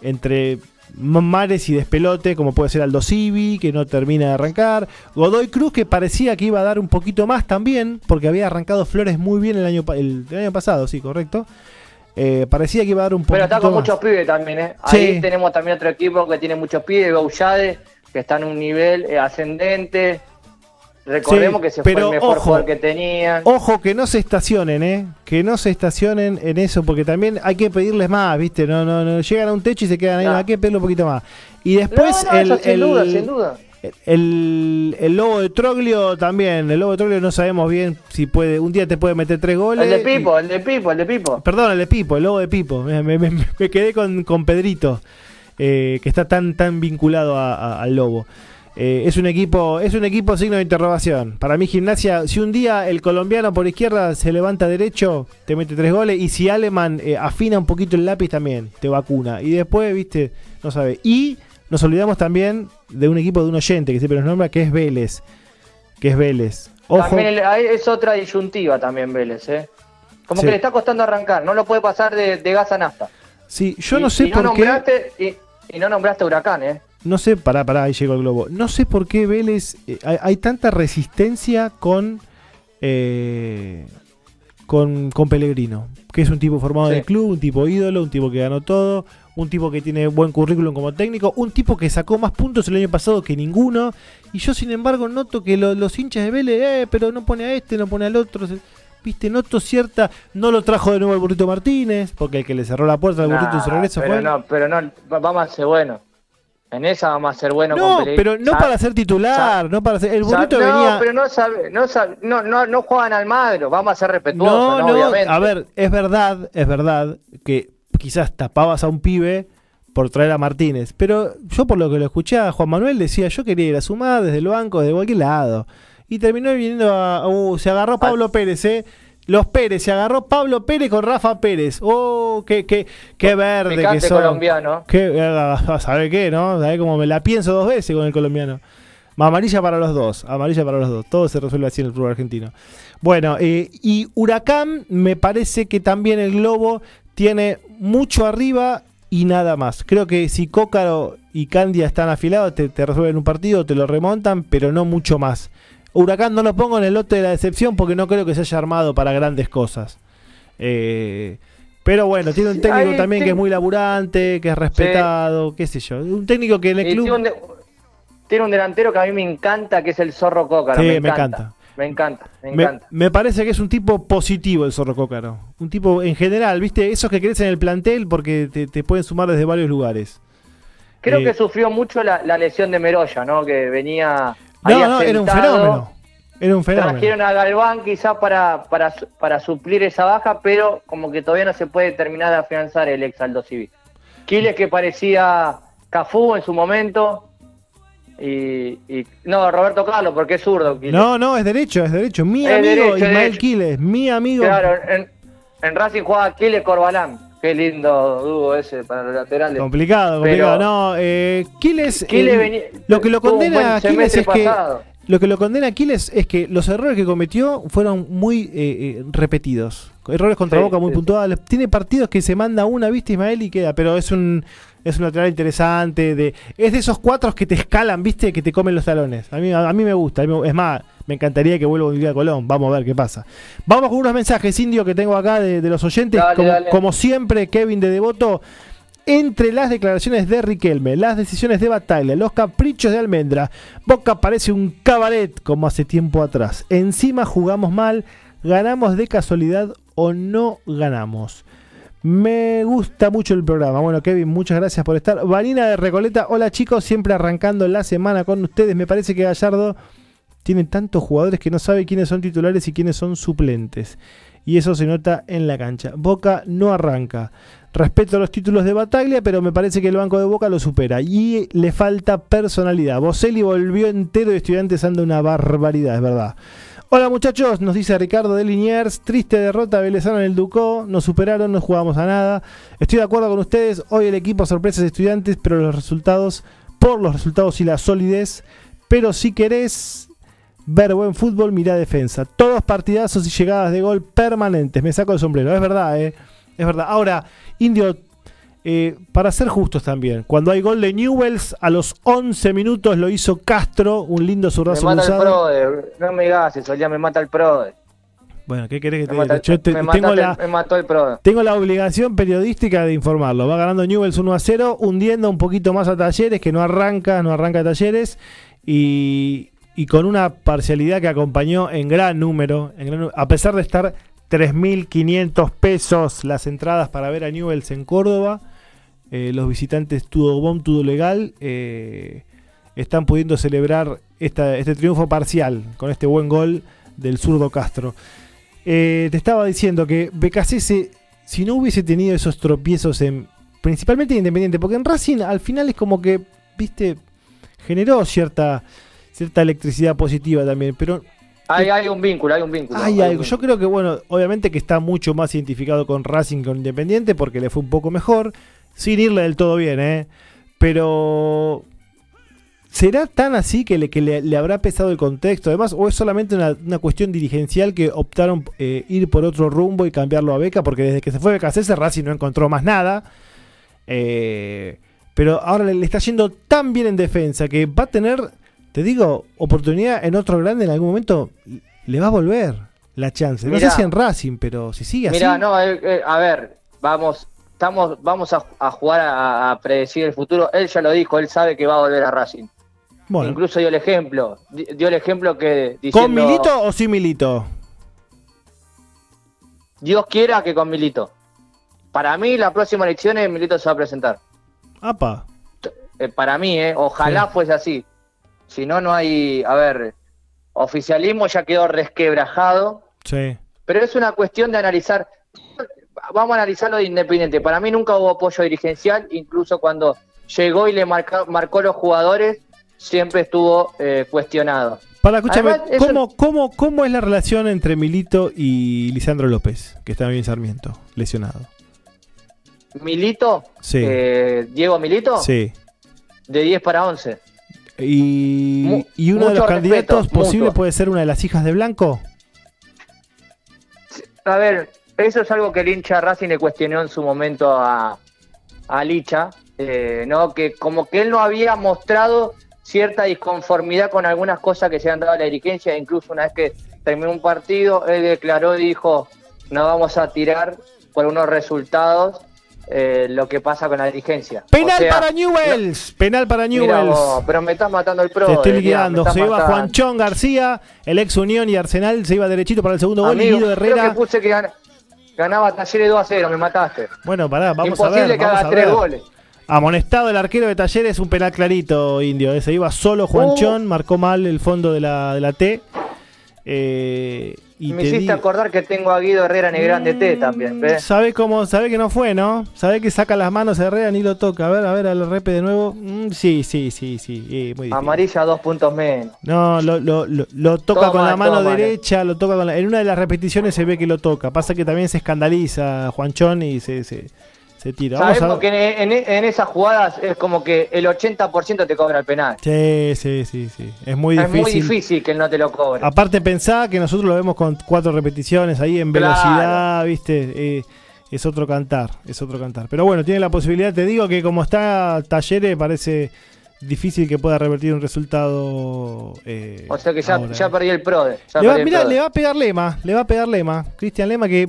entre mares y despelote, como puede ser Aldo Civi, que no termina de arrancar. Godoy Cruz, que parecía que iba a dar un poquito más también, porque había arrancado Flores muy bien el año, el, año pasado, sí, correcto. Eh, parecía que iba a dar un poquito más. Pero está con muchos pibes también, ¿eh? Ahí tenemos también otro equipo que tiene muchos pibes, Gaullade, que está en un nivel eh, ascendente. Recordemos que se fue el mejor jugador que tenían. Ojo que no se estacionen, ¿eh? Que no se estacionen en eso, porque también hay que pedirles más, ¿viste? No, no, no. Llegan a un techo y se quedan ahí, hay que pedirle un poquito más. Y después el, sin duda, sin duda. El, el, lobo de Troglio también. El lobo de Troglio no sabemos bien si puede. Un día te puede meter tres goles. El de Pipo, el de Pipo, el de Pipo. Perdón, el de Pipo, el lobo de Pipo. Me, quedé con, con Pedrito, eh, que está tan, tan vinculado al lobo. Eh, es un equipo, es un equipo signo de interrogación. Para mí, gimnasia, si un día el colombiano por izquierda se levanta derecho, te mete tres goles. Y si Aleman eh, afina un poquito el lápiz también, te vacuna. Y después, viste, no sabe. Y nos olvidamos también de un equipo de un oyente que siempre nos nombra, que es Vélez. Que es Vélez. Ojo. es otra disyuntiva también Vélez, ¿eh? Como que le está costando arrancar, no lo puede pasar de, gas a nafta. Sí, yo no sé por qué. Y, y no nombraste Huracán, ¿eh? No sé, pará, pará, ahí llegó el globo. No sé por qué Vélez. Eh, hay, tanta resistencia con, eh, con. con Pellegrino. Que es un tipo formado del club, un tipo ídolo, un tipo que ganó todo, un tipo que tiene buen currículum como técnico, un tipo que sacó más puntos el año pasado que ninguno. Y yo, sin embargo, noto que los hinchas de Vélez, eh, pero no pone a este, no pone al otro. Viste, noto cierta. No lo trajo de nuevo el Burrito Martínez, porque el que le cerró la puerta al Burrito en su regreso pero fue. No, pero no, vamos a ser bueno. En esa vamos a ser bueno no, pero no para ser titular, no para ser. El bonito venía. No, pero no, sabe, no, no, no, no juegan al madro, vamos a ser respetuosos, no, obviamente. A ver, es verdad, es verdad que quizás tapabas a un pibe por traer a Martínez, pero yo por lo que lo escuché a Juan Manuel decía, yo quería ir a sumar desde el banco, desde cualquier lado. Y terminó viniendo a. Uh, se agarró Pablo Pérez, ¿eh? Los Pérez, se agarró Pablo Pérez con Rafa Pérez. Oh, qué, qué, qué verde que son. colombiano. Qué, ¿Sabe qué, no? ¿Sabe cómo me la pienso dos veces con el colombiano? Amarilla para los dos, amarilla para los dos. Todo se resuelve así en el fútbol argentino. Bueno, eh, y Huracán, me parece que también el Globo tiene mucho arriba y nada más. Creo que si Cócaro y Candia están afilados, te, te resuelven un partido, te lo remontan, pero no mucho más. Huracán no lo pongo en el lote de la decepción porque no creo que se haya armado para grandes cosas. Eh, pero bueno, tiene un técnico también que es muy laburante, que es respetado, qué sé yo. Un técnico que en el club... Tiene un, delantero que a mí me encanta, que es el Zorro Cócaro. Sí, me, encanta. Me encanta, me encanta. Me, parece que es un tipo positivo el Zorro Cócaro. Un tipo en general, ¿viste? Esos que crecen en el plantel porque te, pueden sumar desde varios lugares. Creo eh, que sufrió mucho la, la, lesión de Meroya, ¿no? Que venía no, no, era un fenómeno. Era un fenómeno. Trajeron a Galván quizás para, para, para suplir esa baja, pero como que todavía no se puede terminar de afianzar el ex Aldo Civil. Quiles que parecía Cafú en su momento. Y, no, Roberto Carlos, porque es zurdo. No, no, es derecho, es derecho. Mi amigo Ismael Quiles, mi amigo. Claro, en, Racing jugaba Quiles Corbalán. Qué lindo dúo ese para los laterales. Complicado, complicado. no, eh, Quiles, lo que lo condena a Quiles es que lo que lo condena a es que los errores que cometió fueron muy eh, eh, repetidos. Errores contra Boca muy puntuales. Tiene partidos que se manda una, viste Ismael, y queda, pero es un es un lateral interesante. De, es de esos cuatro que te escalan, viste, que te comen los talones. A mí, a, mí me gusta. es más, me encantaría que vuelva a vivir a Colón. Vamos a ver qué pasa. Vamos con unos mensajes, Indio, que tengo acá de, los oyentes. como, siempre, Kevin de Devoto entre las declaraciones de Riquelme, las decisiones de Batalla, los caprichos de Almendra, Boca parece un cabaret como hace tiempo atrás. Encima jugamos mal, ganamos de casualidad o no ganamos. Me gusta mucho el programa. Bueno, Kevin, muchas gracias por estar. Vanina de Recoleta, hola chicos, siempre arrancando la semana con ustedes. Me parece que Gallardo tiene tantos jugadores que no sabe quiénes son titulares y quiénes son suplentes. Y eso se nota en la cancha. Boca no arranca. Respeto los títulos de Bataglia, pero me parece que el Banco de Boca lo supera. Y le falta personalidad. Boselli volvió entero de estudiantes anda una barbaridad, es verdad. Hola muchachos, nos dice Ricardo de Liniers, triste derrota Velezano en el Ducó, nos superaron, no jugamos a nada. Estoy de acuerdo con ustedes, hoy el equipo sorpresas estudiantes, pero los resultados, por los resultados y la solidez, pero si querés ver buen fútbol, mira defensa. Todos partidazos y llegadas de gol permanentes, me saco el sombrero, es verdad, eh. Es verdad. Ahora, Indio, eh, para ser justos también, cuando hay gol de Newells, a los 11 minutos lo hizo Castro, un lindo zurdazo Me mata el Prode, no me digas eso, ya me mata el Prode. Bueno, ¿qué querés que te diga? tengo, la, me mató el Prode. tengo la obligación periodística de informarlo. Va ganando Newells 1 a 0, hundiendo un poquito más a Talleres, que no arranca, no arranca Talleres, y, y con una parcialidad que acompañó en gran número, en gran, a pesar de estar 3.500 pesos las entradas para ver a Newells en Córdoba. Eh, los visitantes todo bom, todo legal. Eh, están pudiendo celebrar este triunfo parcial con este buen gol del zurdo Castro. Eh, te estaba diciendo que BKC, si no hubiese tenido esos tropiezos en, principalmente en Independiente, porque en Racing al final es como que, viste, generó cierta, cierta electricidad positiva también, pero hay, un vínculo, hay un vínculo. Yo creo que, bueno, obviamente que está mucho más identificado con Racing que con Independiente porque le fue un poco mejor, sin irle del todo bien, ¿eh? Pero. ¿Será tan así que le, que le, habrá pesado el contexto? Además, o es solamente una, cuestión dirigencial que optaron eh, ir por otro rumbo y cambiarlo a Beca? Porque desde que se fue Beca César, Racing no encontró más nada. Eh, pero ahora le está yendo tan bien en defensa que va a tener te digo, oportunidad en otro grande en algún momento le va a volver la chance. No sé si en Racing, pero si sigue así. Mira, no, eh, eh, a ver, vamos, estamos, vamos a, jugar a, predecir el futuro. Él ya lo dijo, él sabe que va a volver a Racing. Bueno. Incluso dio el ejemplo, dio el ejemplo que ¿Con Milito o sin Milito? Dios quiera que con Milito. Para mí, la próxima elección Milito se va a presentar. Apa. Eh, para mí, eh, ojalá fuese así. Si no, no hay, a ver, oficialismo ya quedó resquebrajado. Sí. Pero es una cuestión de analizar. Vamos a analizarlo de Independiente. Para mí nunca hubo apoyo dirigencial, incluso cuando llegó y le marcó, marcó los jugadores, siempre estuvo eh, cuestionado. Para, escúchame, ¿cómo, cómo, cómo es la relación entre Milito y Lisandro López, que está bien Sarmiento, lesionado? Milito, sí. Eh, Diego Milito, sí. de 10 para 11. Y, uno de los candidatos posibles puede ser una de las hijas de Blanco. A ver, eso es algo que el hincha Racing le cuestionó en su momento a, a Licha, eh, ¿no? que como que él no había mostrado cierta disconformidad con algunas cosas que se han dado a la dirigencia, incluso una vez que terminó un partido, él declaró y dijo, no vamos a tirar por unos resultados eh, lo que pasa con la dirigencia. Penal para Newells, penal para Newells. pero me estás matando el pro. Te estoy liquidando. Se iba Juanchón García, el ex Unión y Arsenal se iba derechito para el segundo gol. Y Guido Herrera. Creo que puse que ganaba Talleres 2 a 0, me mataste. Bueno, pará, vamos a ver. Imposible que haga tres goles. Amonestado el arquero de Talleres, un penal clarito, indio. Se iba solo Juanchón, uh. marcó mal el fondo de la, de la T. Eh, y Me hiciste acordar que tengo a Guido Herrera en el Grande T mm, también. ¿ves? ¿Sabe cómo? ¿Sabe que no fue, no? ¿Sabe que saca las manos Herrera ni lo toca? A ver, a ver, al repe de nuevo. Mm, sí, sí, sí, sí. muy Amarilla, dos puntos menos. No, lo, lo, lo, toca con la mano derecha, lo toca con la... En una de las repeticiones se ve que lo toca. Pasa que también se escandaliza Juanchón y se, se, se tira. Sabemos que en, esas jugadas es como que el 80% te cobra el penal. Sí, sí, sí, sí. Es muy difícil. Es muy difícil que él no te lo cobre. Aparte pensá que nosotros lo vemos con cuatro repeticiones ahí en velocidad, ¿viste? Eh, es otro cantar, es otro cantar. Pero bueno, tiene la posibilidad, te digo que como está Talleres parece difícil que pueda revertir un resultado. Eh, o sea que ya, ya perdió el pro. mira, le va a pegar Lema, le va a pegar Lema. Cristian Lema que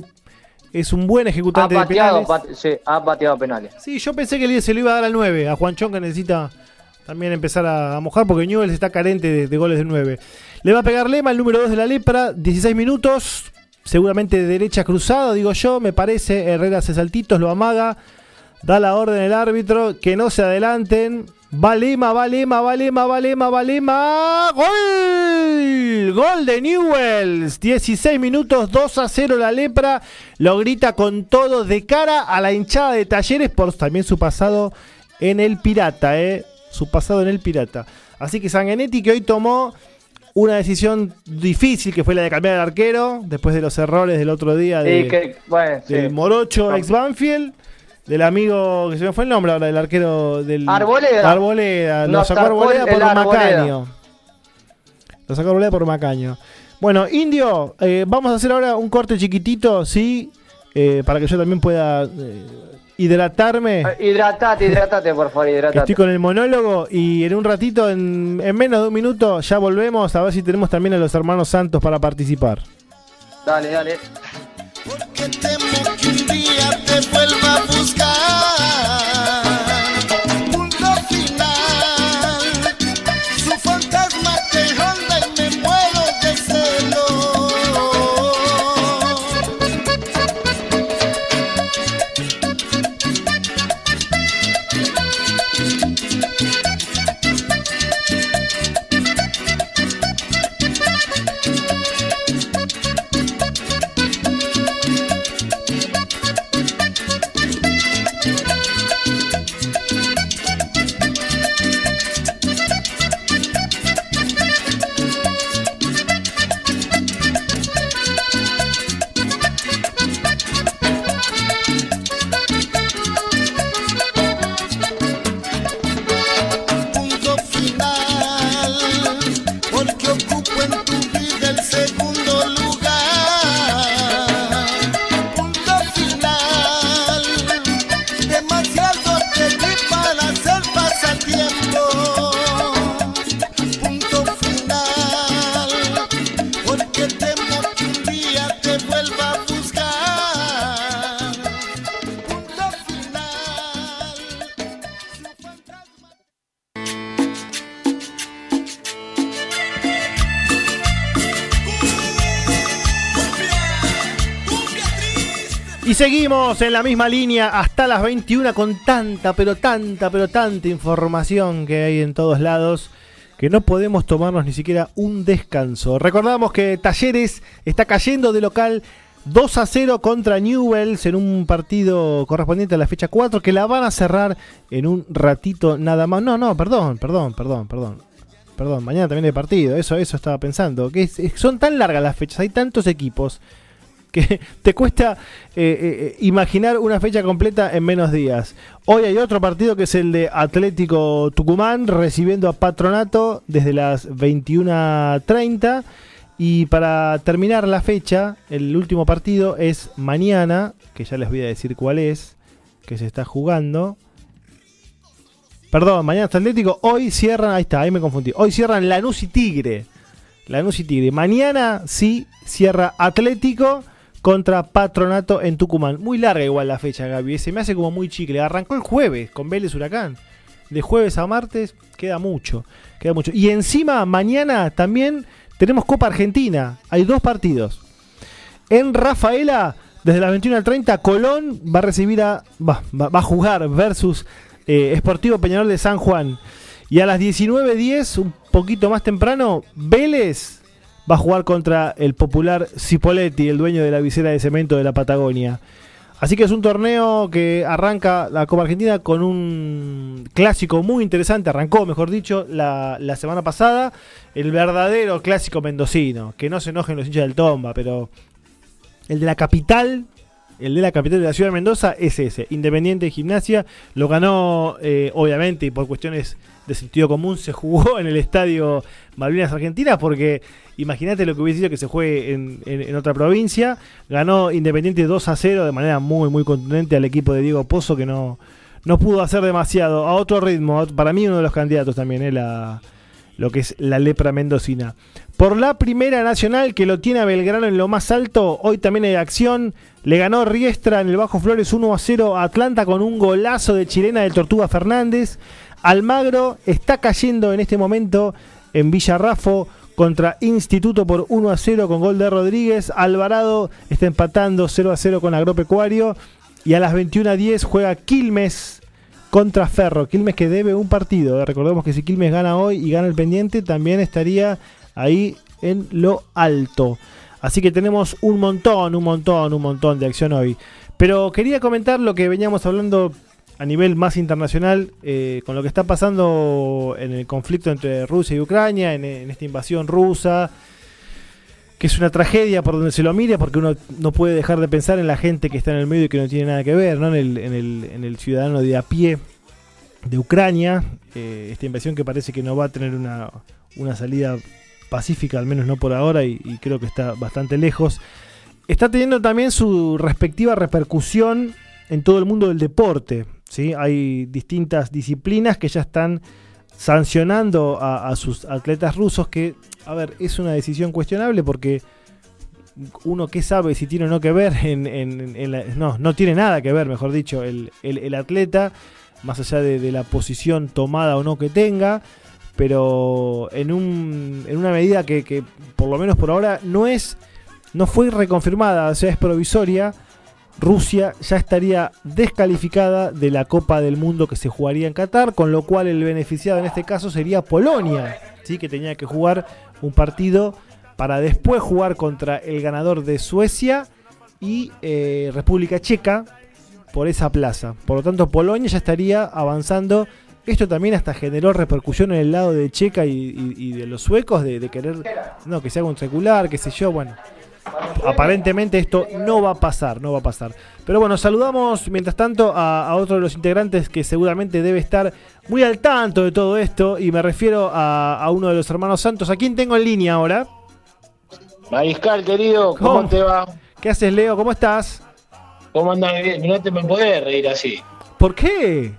es un buen ejecutante de penales. sí, ha pateado penales. Sí, yo pensé que se lo iba a dar al 9, a Juanchón que necesita también empezar a, mojar porque Newell's está carente de, goles de 9. Le va a pegar Lema, el número 2 de la lepra, 16 minutos, seguramente de derecha cruzada, digo yo, me parece. Herrera hace saltitos, lo amaga, da la orden el árbitro, que no se adelanten. Valema, Valema, Valema, Valema, Valema. ¡Gol! Gol de Newells. 16 minutos, 2 a 0 la lepra. Lo grita con todo de cara a la hinchada de Talleres por también su pasado en el Pirata, ¿eh? Su pasado en el Pirata. Así que Sanguinetti que hoy tomó una decisión difícil que fue la de cambiar al arquero después de los errores del otro día de, Morocho ex Banfield del amigo, que se me fue el nombre ahora, del arquero del... Arboleda. Arboleda, lo sacó Arboleda por Macaño. Lo sacó Arboleda por Macaño. Bueno, Indio, eh, vamos a hacer ahora un corte chiquitito, ¿sí? Eh, para que yo también pueda eh, hidratarme. Hidratate, hidratate, por favor, hidratate. Estoy con el monólogo y en un ratito, en, en menos de un minuto, ya volvemos a ver si tenemos también a los hermanos Santos para participar. Dale, dale. Porque temo que un día te vuelva a buscar. Seguimos en la misma línea hasta las 21 con tanta, pero tanta, pero tanta información que hay en todos lados que no podemos tomarnos ni siquiera un descanso. Recordamos que Talleres está cayendo de local 2 a 0 contra Newells en un partido correspondiente a la fecha 4 que la van a cerrar en un ratito nada más. No, no, perdón, perdón, perdón, perdón. Perdón, mañana también hay partido, eso, eso estaba pensando. Que son tan largas las fechas, hay tantos equipos que te cuesta eh, eh, imaginar una fecha completa en menos días. Hoy hay otro partido que es el de Atlético Tucumán recibiendo a Patronato desde las 21.30. Y para terminar la fecha, el último partido es mañana, que ya les voy a decir cuál es, que se está jugando. Perdón, mañana está Atlético, hoy cierran, ahí está, ahí me confundí. Hoy cierran Lanús y Tigre. Lanús y Tigre. Mañana sí cierra Atlético contra Patronato en Tucumán. Muy larga igual la fecha, Gaby. Se me hace como muy chicle. Arrancó el jueves con Vélez Huracán. De jueves a martes queda mucho. Queda mucho. Y encima, mañana también tenemos Copa Argentina. Hay dos partidos. En Rafaela, desde las 21 al 30, Colón va a recibir a. va, a jugar versus eh, Esportivo Peñarol de San Juan. Y a las 19.10, un poquito más temprano, Vélez va a jugar contra el popular Cipoletti, el dueño de la visera de cemento de la Patagonia. Así que es un torneo que arranca la Copa Argentina con un clásico muy interesante, arrancó, mejor dicho, la, semana pasada, el verdadero clásico mendocino, que no se enojen los hinchas del Tomba, pero el de la capital, el de la capital de la ciudad de Mendoza es ese, Independiente de Gimnasia, lo ganó eh, obviamente y por cuestiones de sentido común se jugó en el estadio Malvinas Argentinas porque imagínate lo que hubiese sido que se juegue en, otra provincia. Ganó Independiente 2 a 0 de manera muy muy contundente al equipo de Diego Pozo que no, no pudo hacer demasiado. A otro ritmo, para mí uno de los candidatos también, eh, la, lo que es la lepra mendocina. Por la primera nacional que lo tiene a Belgrano en lo más alto, hoy también hay acción. Le ganó Riestra en el Bajo Flores 1 a 0 a Atlanta con un golazo de chilena de Tortuga Fernández. Almagro está cayendo en este momento en Villarrafo contra Instituto por 1 a 0 con gol de Rodríguez. Alvarado está empatando 0 a 0 con Agropecuario. Y a las 21 a 10 juega Quilmes contra Ferro. Quilmes que debe un partido. eh. Recordemos que si Quilmes gana hoy y gana el pendiente, también estaría ahí en lo alto. Así que tenemos un montón, un montón, un montón de acción hoy. Pero quería comentar lo que veníamos hablando a nivel más internacional eh, con lo que está pasando en el conflicto entre Rusia y Ucrania, en, esta invasión rusa, que es una tragedia por donde se lo mire, porque uno no puede dejar de pensar en la gente que está en el medio y que no tiene nada que ver, ¿no? en, el, en, el, en el ciudadano de a pie de Ucrania, eh, esta invasión que parece que no va a tener una, salida pacífica, al menos no por ahora, y creo que está bastante lejos. Está teniendo también su respectiva repercusión en todo el mundo del deporte. ¿Sí? Hay distintas disciplinas que ya están sancionando a, sus atletas rusos, que, a ver, es una decisión cuestionable porque uno que sabe si tiene o no que ver en, en- no, no tiene nada que ver, mejor dicho, el, el- el atleta, más allá de, de la posición tomada o no que tenga, pero en, un, en una medida que, que, por lo menos por ahora no es, no fue reconfirmada, o sea, es provisoria. Rusia ya estaría descalificada de la Copa del Mundo que se jugaría en Qatar, con lo cual el beneficiado en este caso sería Polonia, ¿sí? que tenía que jugar un partido para después jugar contra el ganador de Suecia y eh, República Checa por esa plaza. Por lo tanto, Polonia ya estaría avanzando. Esto también hasta generó repercusión en el lado de Checa y, de los suecos de, de querer no que se haga un secular, qué sé yo, bueno. Aparentemente esto no va a pasar, no va a pasar. Pero bueno, saludamos mientras tanto a, a otro de los integrantes que seguramente debe estar muy al tanto de todo esto y me refiero a, a uno de los hermanos Santos. ¿A quién tengo en línea ahora? Mariscal, querido, ¿cómo, ¿Cómo? te va? ¿Qué haces, Leo? ¿Cómo estás? ¿Cómo andás bien? No te me podés reír así. ¿Por qué?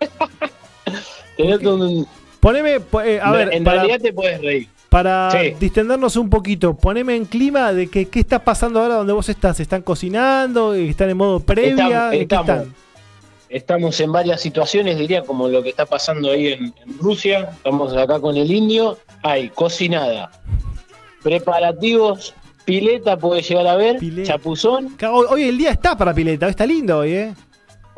Un- Poneme, po- eh, a ver, en para, realidad te puedes reír. Para Sí. distendernos un poquito, poneme en clima de que, qué está pasando ahora donde vos estás. ¿Están cocinando? ¿Están en modo previa? Estamos- ¿En qué estamos. están? Estamos en varias situaciones, diría, como lo que está pasando ahí en, en Rusia. Estamos acá con el indio. Hay cocinada, preparativos, pileta puede llegar a ver, Pileta. chapuzón. Hoy, hoy el día está para pileta, está lindo hoy, ¿eh?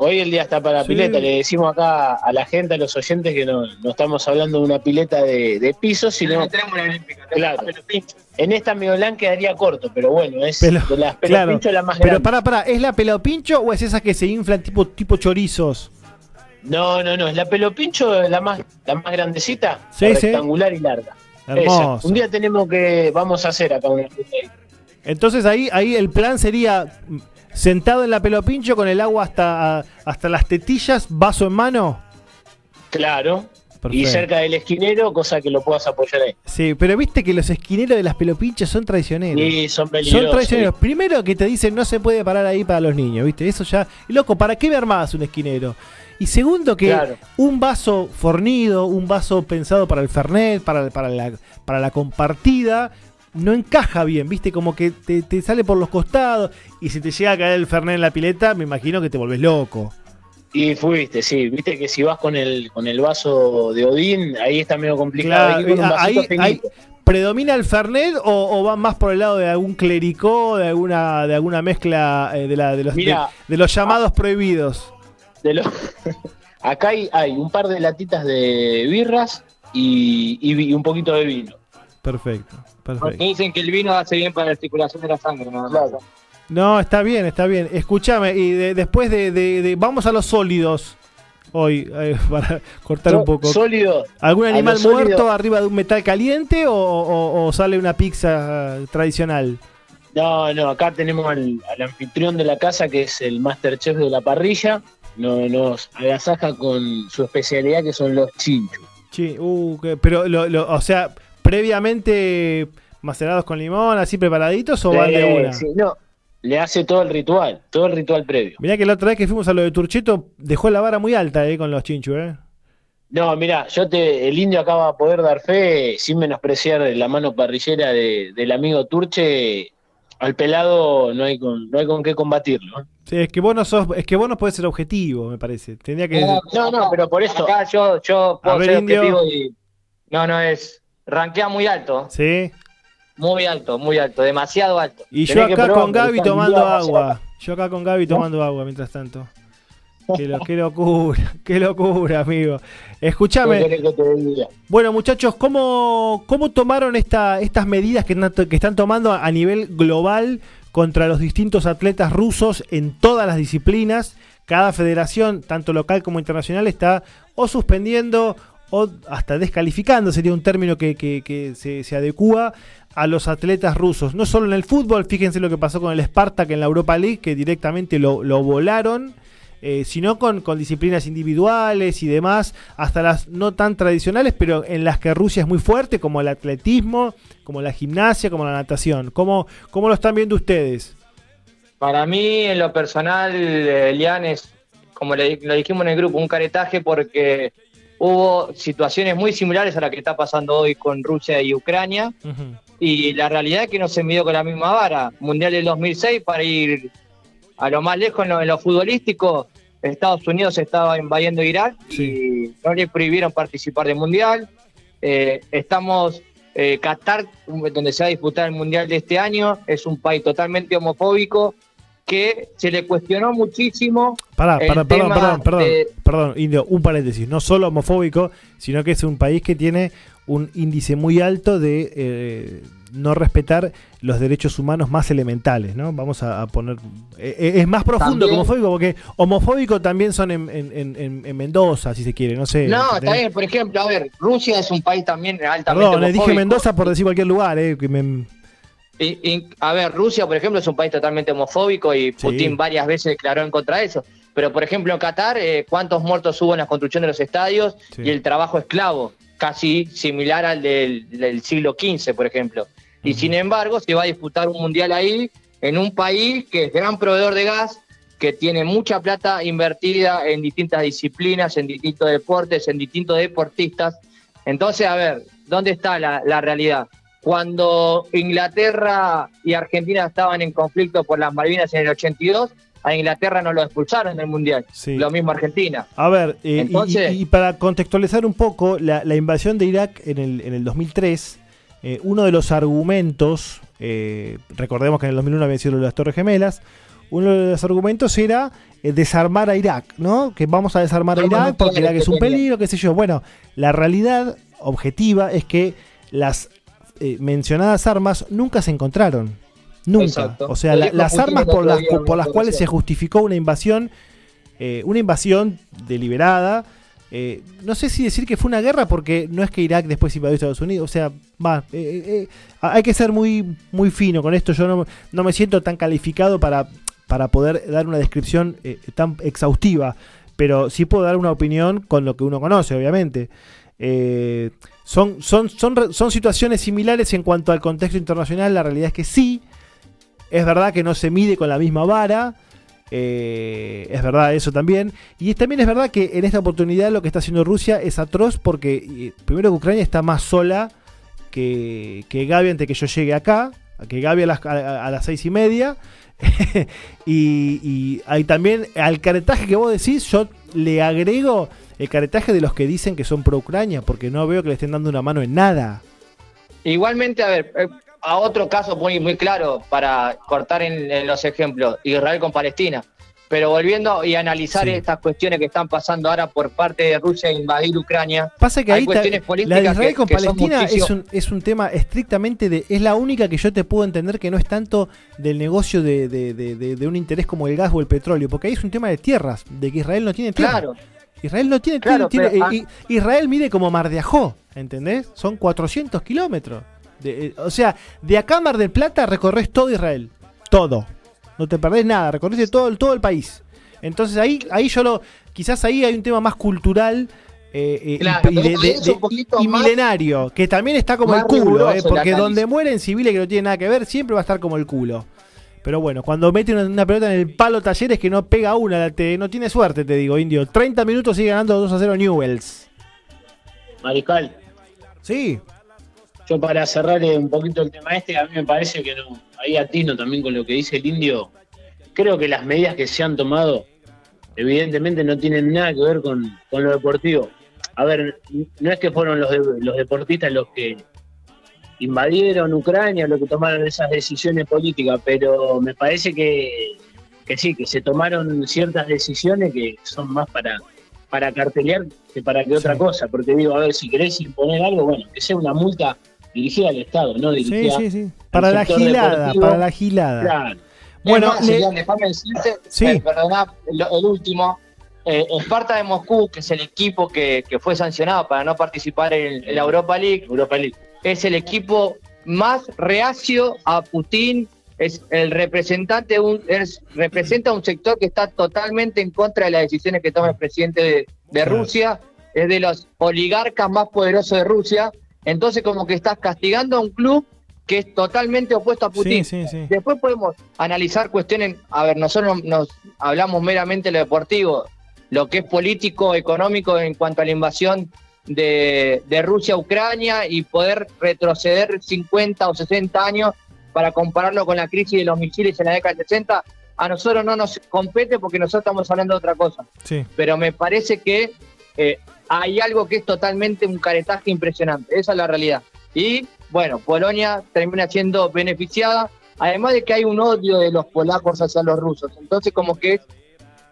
Hoy el día está para Sí. pileta. Le decimos acá a la gente, a los oyentes, que no, no estamos hablando de una pileta de, de piso, sino. Claro. En esta Meolán quedaría corto, pero bueno, es Pelo- de las claro. pelopincho la más Pero grande. para, para, ¿es la pelopincho o es esas que se inflan tipo, tipo chorizos? No, no, no, es la pelopincho la más, la más grandecita, Sí, la sí. rectangular y larga. Esa. Hermoso. Un día tenemos que, vamos a hacer acá una. Entonces ahí, ahí el plan sería sentado en la pelopincho con el agua hasta, hasta las tetillas, vaso en mano. Claro. Y cerca del esquinero, cosa que lo puedas apoyar ahí. Sí, pero viste que los esquineros de las pelopinchos son traicioneros. Y son peligrosos. Son traicioneros. Primero que te dicen no se puede parar ahí para los niños, ¿viste? Eso ya. y Loco, ¿para qué ver más un esquinero? Y segundo que Claro. un vaso fornido, un vaso pensado para el Fernet, para, para, la, para la compartida, no encaja bien, ¿viste? Como que te, te sale por los costados y si te llega a caer el Fernet en la pileta, me imagino que te volvés loco. Y fuiste, sí. Viste que si vas con el, con el vaso de Odín, ahí está medio complicado. Claro, vasito ahí. ¿Predomina el Fernet o, o va más por el lado de algún clericó, de alguna, de alguna mezcla eh, de, la, de, los, de, de los llamados prohibidos? De Acá hay, hay un par de latitas de birras y, y vi- y un poquito de vino. Perfecto, Porque perfecto. dicen que el vino hace bien para la circulación de la sangre. más. Claro. No, está bien, está bien. Escúchame, y de- después de, de- de- Vamos a los sólidos hoy, eh, para cortar un poco. Sólido. ¿Algún animal sólido. muerto arriba de un metal caliente o, o- o sale una pizza tradicional? No, no, acá tenemos al, al anfitrión de la casa que es el Masterchef de la parrilla. No, nos agasaja con su especialidad que son los chinchus. Sí, uh, pero, lo, lo- o sea, previamente macerados con limón, así preparaditos o van de Eh, una. sí, no, le hace todo el ritual, todo el ritual previo. Mirá que la otra vez que fuimos a lo de Turcheto dejó la vara muy alta eh, con los chinchus, ¿eh? No, mira, yo te, el indio acaba de poder dar fe, sin menospreciar la mano parrillera de- del amigo Turche, al pelado no hay con, no hay con qué combatirlo. Sí, es que vos no sos, es que vos no podés ser objetivo, me parece. Tendría que. No, no, pero por eso. Acá yo, yo puedo A ver, ser indio. objetivo y. No, no es. Rankea muy alto. Sí. Muy alto, muy alto. Demasiado alto. Y yo Tenés acá probar, con Gaby tomando agua. Yo acá con Gaby tomando agua mientras tanto. Qué, lo- qué locura, qué locura, amigo. ¿Qué Escúchame, bueno muchachos, ¿cómo, cómo tomaron esta, estas medidas que, están- que están tomando a nivel global contra los distintos atletas rusos en todas las disciplinas? Cada federación, tanto local como internacional, está o suspendiendo o hasta descalificando, sería un término que, que- se, se adecua a los atletas rusos. No solo en el fútbol, fíjense lo que pasó con el Spartak en la Europa League, que directamente lo, lo volaron, eh, sino con, con disciplinas individuales y demás, hasta las no tan tradicionales, pero en las que Rusia es muy fuerte, como el atletismo, como la gimnasia, como la natación. ¿Cómo, cómo lo están viendo ustedes? Para mí, en lo personal, eh, Lian es, como le- lo dijimos en el grupo, un caretaje porque hubo situaciones muy similares a la que está pasando hoy con Rusia y Ucrania. Y la realidad es que no se midió con la misma vara. Mundial del 2006, para ir a lo más lejos en lo, en lo futbolístico, Estados Unidos estaba invadiendo Irak y no le prohibieron participar del Mundial. Eh, estamos, eh, Qatar, donde se va a disputar el Mundial de este año, es un país totalmente homofóbico que se le cuestionó muchísimo. Pará, el pará, perdón, tema perdón, perdón, de- perdón, Indio, un paréntesis, no solo homofóbico, sino que es un país que tiene un índice muy alto de eh, no respetar los derechos humanos más elementales, ¿no? Vamos a, a poner... eh, eh, es más profundo que homofóbico, porque homofóbico también son en, en- en- en- en Mendoza, si se quiere, no sé. No, está bien, por ejemplo, a ver, Rusia es un país también altamente Perdón, le dije homofóbico. Mendoza por decir cualquier lugar, eh, que me- Y- y, a ver, Rusia, por ejemplo, es un país totalmente homofóbico y Putin varias veces declaró en contra de eso. Pero, por ejemplo, en Qatar, eh, ¿cuántos muertos hubo en la construcción de los estadios Sí. y el trabajo esclavo? Casi similar al del, del siglo XV, por ejemplo. Y sin embargo, se va a disputar un mundial ahí, en un país que es gran proveedor de gas, que tiene mucha plata invertida en distintas disciplinas, en distintos deportes, en distintos deportistas. Entonces, a ver, ¿dónde está la, la realidad? Cuando Inglaterra y Argentina estaban en conflicto por las Malvinas en el 82, a Inglaterra no lo expulsaron del Mundial. Sí. Lo mismo Argentina. A ver, eh, y- Entonces- y, y para contextualizar un poco, la, la invasión de Irak en el, en el 2003, eh, uno de los argumentos, eh, recordemos que en el 2001 habían sido las Torres Gemelas, uno de los argumentos era desarmar a Irak, ¿no? Que vamos a desarmar a Irak porque Irak es un peligro, qué sé yo. Bueno, la realidad objetiva es que las eh, mencionadas armas nunca se encontraron. Nunca. Exacto. O sea, la- las armas por las, por cuales se justificó una invasión, eh, una invasión deliberada. eh, no sé si decir que fue una guerra porque no es que Irak después invadió a Estados Unidos. O sea, va, eh, eh, hay que ser muy, muy fino con esto. Yo no, no me siento tan calificado para, para poder dar una descripción tan exhaustiva. Pero sí puedo dar una opinión con lo que uno conoce, obviamente. Eh, son, son, son, son situaciones similares en cuanto al contexto internacional. La realidad es que sí. Es verdad que no se mide con la misma vara. eh, es verdad eso también. Y también es verdad que en esta oportunidad lo que está haciendo Rusia es atroz porque eh, primero que Ucrania está más sola que, que Gaby antes que yo llegue acá. Que Gaby a las, a, a las seis y media. y, y hay también al caretaje que vos decís, yo le agrego el caretaje de los que dicen que son pro Ucrania, porque no veo que le estén dando una mano en nada. Igualmente, a ver, eh, a otro caso muy, muy claro para cortar en, en los ejemplos, Israel con Palestina. Pero volviendo y analizar Sí. estas cuestiones que están pasando ahora por parte de Rusia de invadir Ucrania, Pasa que Hay ahí ta- cuestiones la de Israel que- con que Palestina es un, es un tema estrictamente de. Es la única que yo te puedo entender que no es tanto del negocio de, de- de- de- un interés como el gas o el petróleo, porque ahí es un tema de tierras, de que Israel no tiene tierra. claro, Israel no tiene, Claro, tiene- pero, tiene- i- Israel mide como Mar de Ajó, ¿entendés? Son 400 kilómetros. Eh, o sea, de acá a Mar del Plata recorres todo Israel. Todo. No te perdés nada, recorres todo, el- todo el país. Entonces ahí, ahí yo lo. Quizás ahí hay un tema más cultural. eh, eh, y- Claro, y, de- de- de- milenario, que también está como el culo, eh, porque donde mueren civiles que no tienen nada que ver, siempre va a estar como el culo. Pero bueno, cuando mete una, una pelota en el palo talleres que no pega una, te- no tiene suerte, te digo, indio. 30 minutos sigue ganando 2 a 0 Newells. Mariscal, Sí, yo para cerrar eh, un poquito el tema este, a mí me parece que no, ahí atino también con lo que dice el indio, creo que las medidas que se han tomado evidentemente no tienen nada que ver con, con lo deportivo. A ver, no es que fueron los, de- los deportistas los que invadieron Ucrania, los que tomaron esas decisiones políticas, pero me parece que, que sí, que se tomaron ciertas decisiones que son más para, para cartelear que para que otra Sí. cosa, porque digo, a ver, si querés imponer algo, bueno, que sea una multa dirigida al Estado, no sí, dirigida sí, sí. Para la gilada, deportivo. para la gilada. Claro. Bueno, Es más, le- Julián, déjame decirte, Sí. eh, perdoná, lo- el último, eh, Esparta de Moscú, que es el equipo que, que fue sancionado para no participar en, en la Europa League, Europa League. Es el equipo más reacio a Putin, es el representante, un, es- representa un sector que está totalmente en contra de las decisiones que toma el presidente de. Rusia, es de los oligarcas más poderosos de Rusia, entonces como que estás castigando a un club que es totalmente opuesto a Putin. Sí, sí, sí. Después podemos analizar cuestiones, a ver, nosotros nos hablamos meramente de lo deportivo, lo que es político, económico en cuanto a la invasión de, de Rusia a Ucrania y poder retroceder 50 o 60 años para compararlo con la crisis de los misiles en la década del 60, a nosotros no nos compete porque nosotros estamos hablando de otra cosa. sí. Pero me parece que eh, hay algo que es totalmente un caretaje impresionante, esa es la realidad. Y bueno, Polonia termina siendo beneficiada, además de que hay un odio de los polacos hacia los rusos, entonces como que es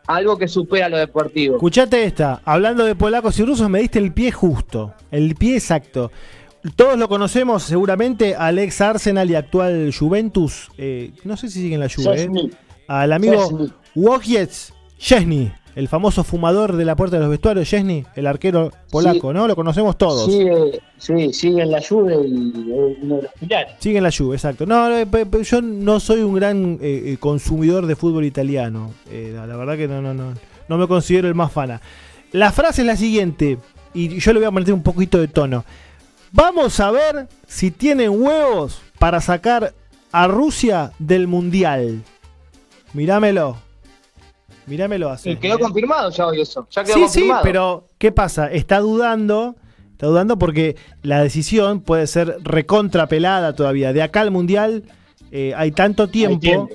algo que supera lo deportivo. Escuchate esta, hablando de polacos y rusos, me diste el pie justo, el pie exacto. Todos lo conocemos seguramente al ex Arsenal y actual Juventus, eh, no sé si sigue en la Juve, eh, al amigo. Wojciech Szczesny, el famoso fumador de la puerta de los vestuarios, Szczesny, el arquero polaco, ¿no? Lo conocemos todos. Sigue, sí, sigue en la Juve y uno de los pilares. Sigue en la Juve, exacto. No, yo no soy un gran eh, eh, consumidor de fútbol italiano. Eh, la, la verdad que no, no, no, no me considero el más fana. La frase es la siguiente, y yo le voy a meter un poquito de tono. Vamos a ver si tienen huevos para sacar a Rusia del Mundial. Mirámelo. Mirámelo así. Y quedó confirmado ya hoy eso, ya quedó Sí, sí, confirmado. pero ¿qué pasa? Está dudando, está dudando porque la decisión puede ser recontrapelada todavía. De acá al Mundial eh, hay tanto tiempo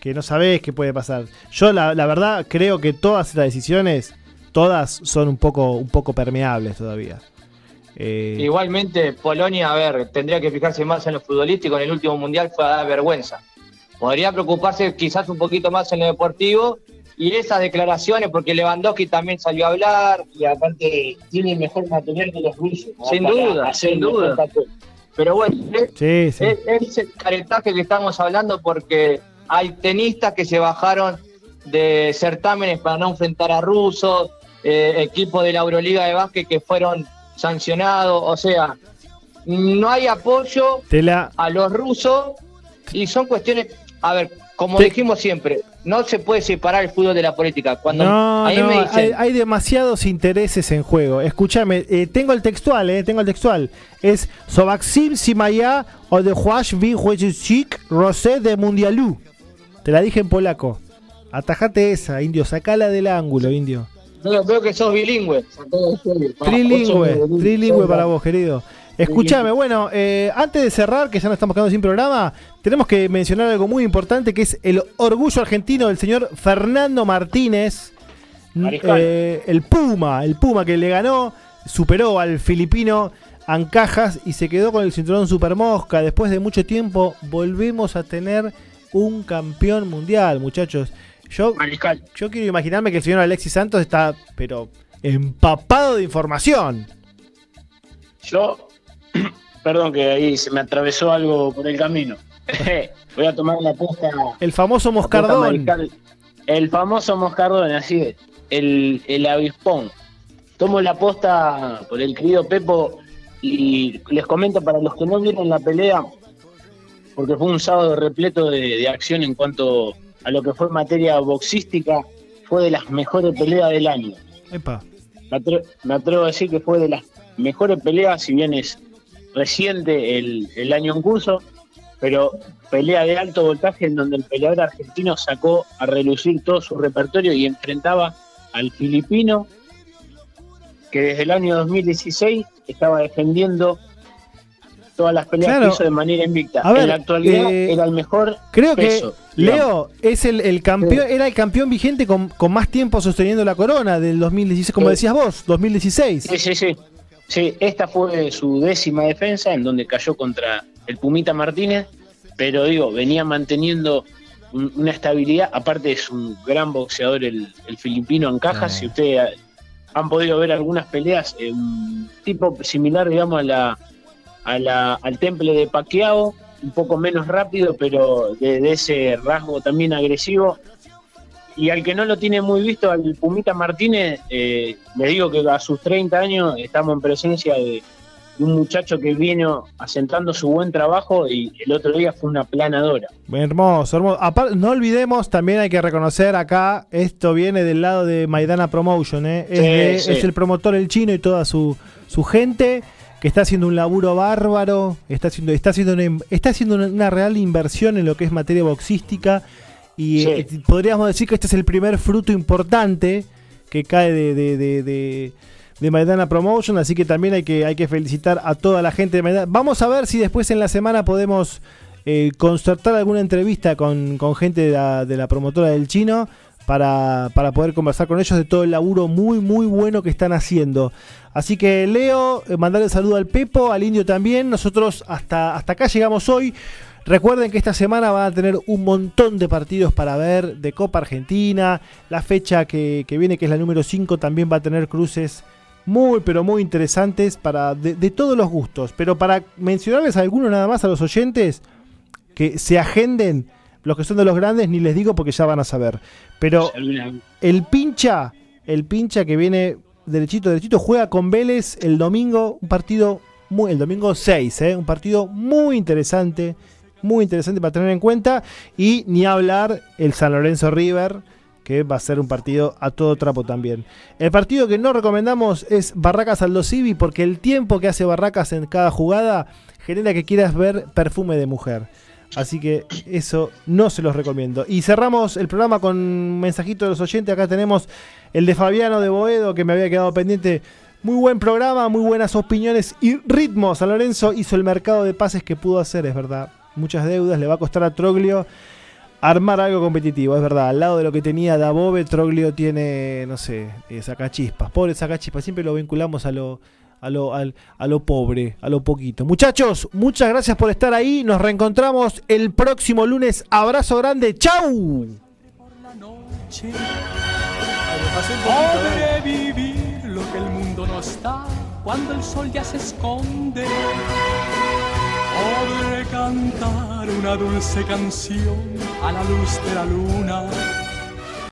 que no sabés qué puede pasar. Yo la, la verdad creo que todas estas decisiones, todas son un poco, un poco permeables todavía. Eh, Igualmente, Polonia, a ver, tendría que fijarse más en lo futbolístico. En el último mundial fue a dar vergüenza. Podría preocuparse quizás un poquito más en lo deportivo y esas declaraciones, porque Lewandowski también salió a hablar. Y aparte tiene mejor material que los rusos. Sin duda, sin duda. Pero bueno, es, sí, sí. es- es el caretaje que estamos hablando porque hay tenistas que se bajaron de certámenes para no enfrentar a rusos, eh, equipos de la Euroliga de básquet que fueron sancionados. O sea, no hay apoyo la, a los rusos y son cuestiones, a ver, como dijimos siempre, no se puede separar el fútbol de la política. Cuando No, a mí no, me dicen, hay, hay demasiados intereses en juego. Escúchame, eh, tengo el textual, eh, tengo el textual. Es Sobaxim Simaya o de Juash Vinjuechik Rosé de Mundialú. Te la dije en polaco. Atajate esa, indio, sacala del ángulo, indio. veo, veo que sos bilingüe. Trilingüe, trilingüe para vos, querido. Escúchame, bueno, eh, antes de cerrar, que ya nos estamos quedando sin programa, tenemos que mencionar algo muy importante que es el orgullo argentino del señor Fernando Martínez, eh, el Puma, el Puma que le ganó, superó al filipino Ancajas y se quedó con el cinturón Super Mosca. Después de mucho tiempo volvemos a tener un campeón mundial, muchachos. Yo, Mariscal. yo quiero imaginarme que el señor Alexis Santos está, pero empapado de información. Yo, perdón que ahí se me atravesó algo por el camino. Voy a tomar la posta. El famoso Moscardón. El famoso moscardón, así es. El, el avispón. Tomo la posta por el querido Pepo y les comento para los que no vieron la pelea, porque fue un sábado repleto de, de acción en cuanto a lo que fue materia boxística, fue de las mejores peleas del año. Epa. Me atre- me atrevo a decir que fue de las mejores peleas, si bien es reciente el, el año en curso, pero pelea de alto voltaje en donde el peleador argentino sacó a relucir todo su repertorio y enfrentaba al filipino que desde el año 2016 estaba defendiendo todas las peleas Claro. que hizo de manera invicta. Ver, en la actualidad eh, era el mejor Creo que digamos. Leo es el, el campeón, era el campeón vigente con, con más tiempo sosteniendo la corona del 2016, como Sí. decías vos, 2016. Sí, sí, sí. Sí, esta fue su décima defensa en donde cayó contra el Pumita Martínez, pero digo, venía manteniendo un- una estabilidad. Aparte es un gran boxeador el, el filipino en cajas. Si ustedes ha- han podido ver algunas peleas, eh, un tipo similar, digamos, a la, a la, al temple de Pacquiao, un poco menos rápido, pero de, de ese rasgo también agresivo. Y al que no lo tiene muy visto, al Pumita Martínez, eh, le digo que a sus 30 años estamos en presencia de, de un muchacho que vino asentando su buen trabajo y el otro día fue una planadora. Hermoso, hermoso. No olvidemos, también hay que reconocer acá, esto viene del lado de Maidana Promotion, ¿eh? es, Sí, de- sí. es el promotor el chino y toda su, su gente que está haciendo un laburo bárbaro, está haciendo, está haciendo, una, está haciendo una, una real inversión en lo que es materia boxística y Sí. eh, podríamos decir que este es el primer fruto importante que cae de, de, de, de- Maidana Promotion, así que también hay que, hay que felicitar a toda la gente de Maidana. Vamos a ver si después en la semana podemos eh, concertar alguna entrevista con, con gente de la, de la promotora del chino para, para poder conversar con ellos de todo el laburo muy, muy bueno que están haciendo. Así que Leo, eh, mandarle saludo al Pepo, al Indio también. Nosotros hasta, hasta acá llegamos hoy. Recuerden que esta semana van a tener un montón de partidos para ver de Copa Argentina. La fecha que, que viene, que es la número 5, también va a tener cruces muy, pero muy interesantes para de, de todos los gustos. Pero para mencionarles algunos nada más a los oyentes, que se agenden, los que son de los grandes, ni les digo porque ya van a saber. Pero el pincha, el pincha que viene derechito, derechito, juega con Vélez el domingo, un partido, muy, el domingo 6, ¿eh? un partido muy interesante, muy interesante para tener en cuenta. Y ni hablar el San Lorenzo River, que va a ser un partido a todo trapo también. El partido que no recomendamos es Barracas Aldo Civi, porque el tiempo que hace Barracas en cada jugada genera que quieras ver perfume de mujer. Así que eso no se los recomiendo. Y cerramos el programa con un mensajito de los oyentes. Acá tenemos el de Fabiano de Boedo, que me había quedado pendiente. Muy buen programa, muy buenas opiniones y ritmo. San Lorenzo hizo el mercado de pases que pudo hacer, es verdad. Muchas deudas, le va a costar a Troglio armar algo competitivo, es verdad. Al lado de lo que tenía Dabove, Troglio tiene, no sé, eh, sacachispas. Pobre sacachispas, siempre lo vinculamos a lo, a lo, al- a lo pobre, a lo poquito. Muchachos, muchas gracias por estar ahí. Nos reencontramos el próximo lunes. Abrazo grande. ¡Chau! Podré vivir lo que el mundo no está cuando el sol ya se esconde. Podré cantar una dulce canción a la luz de la luna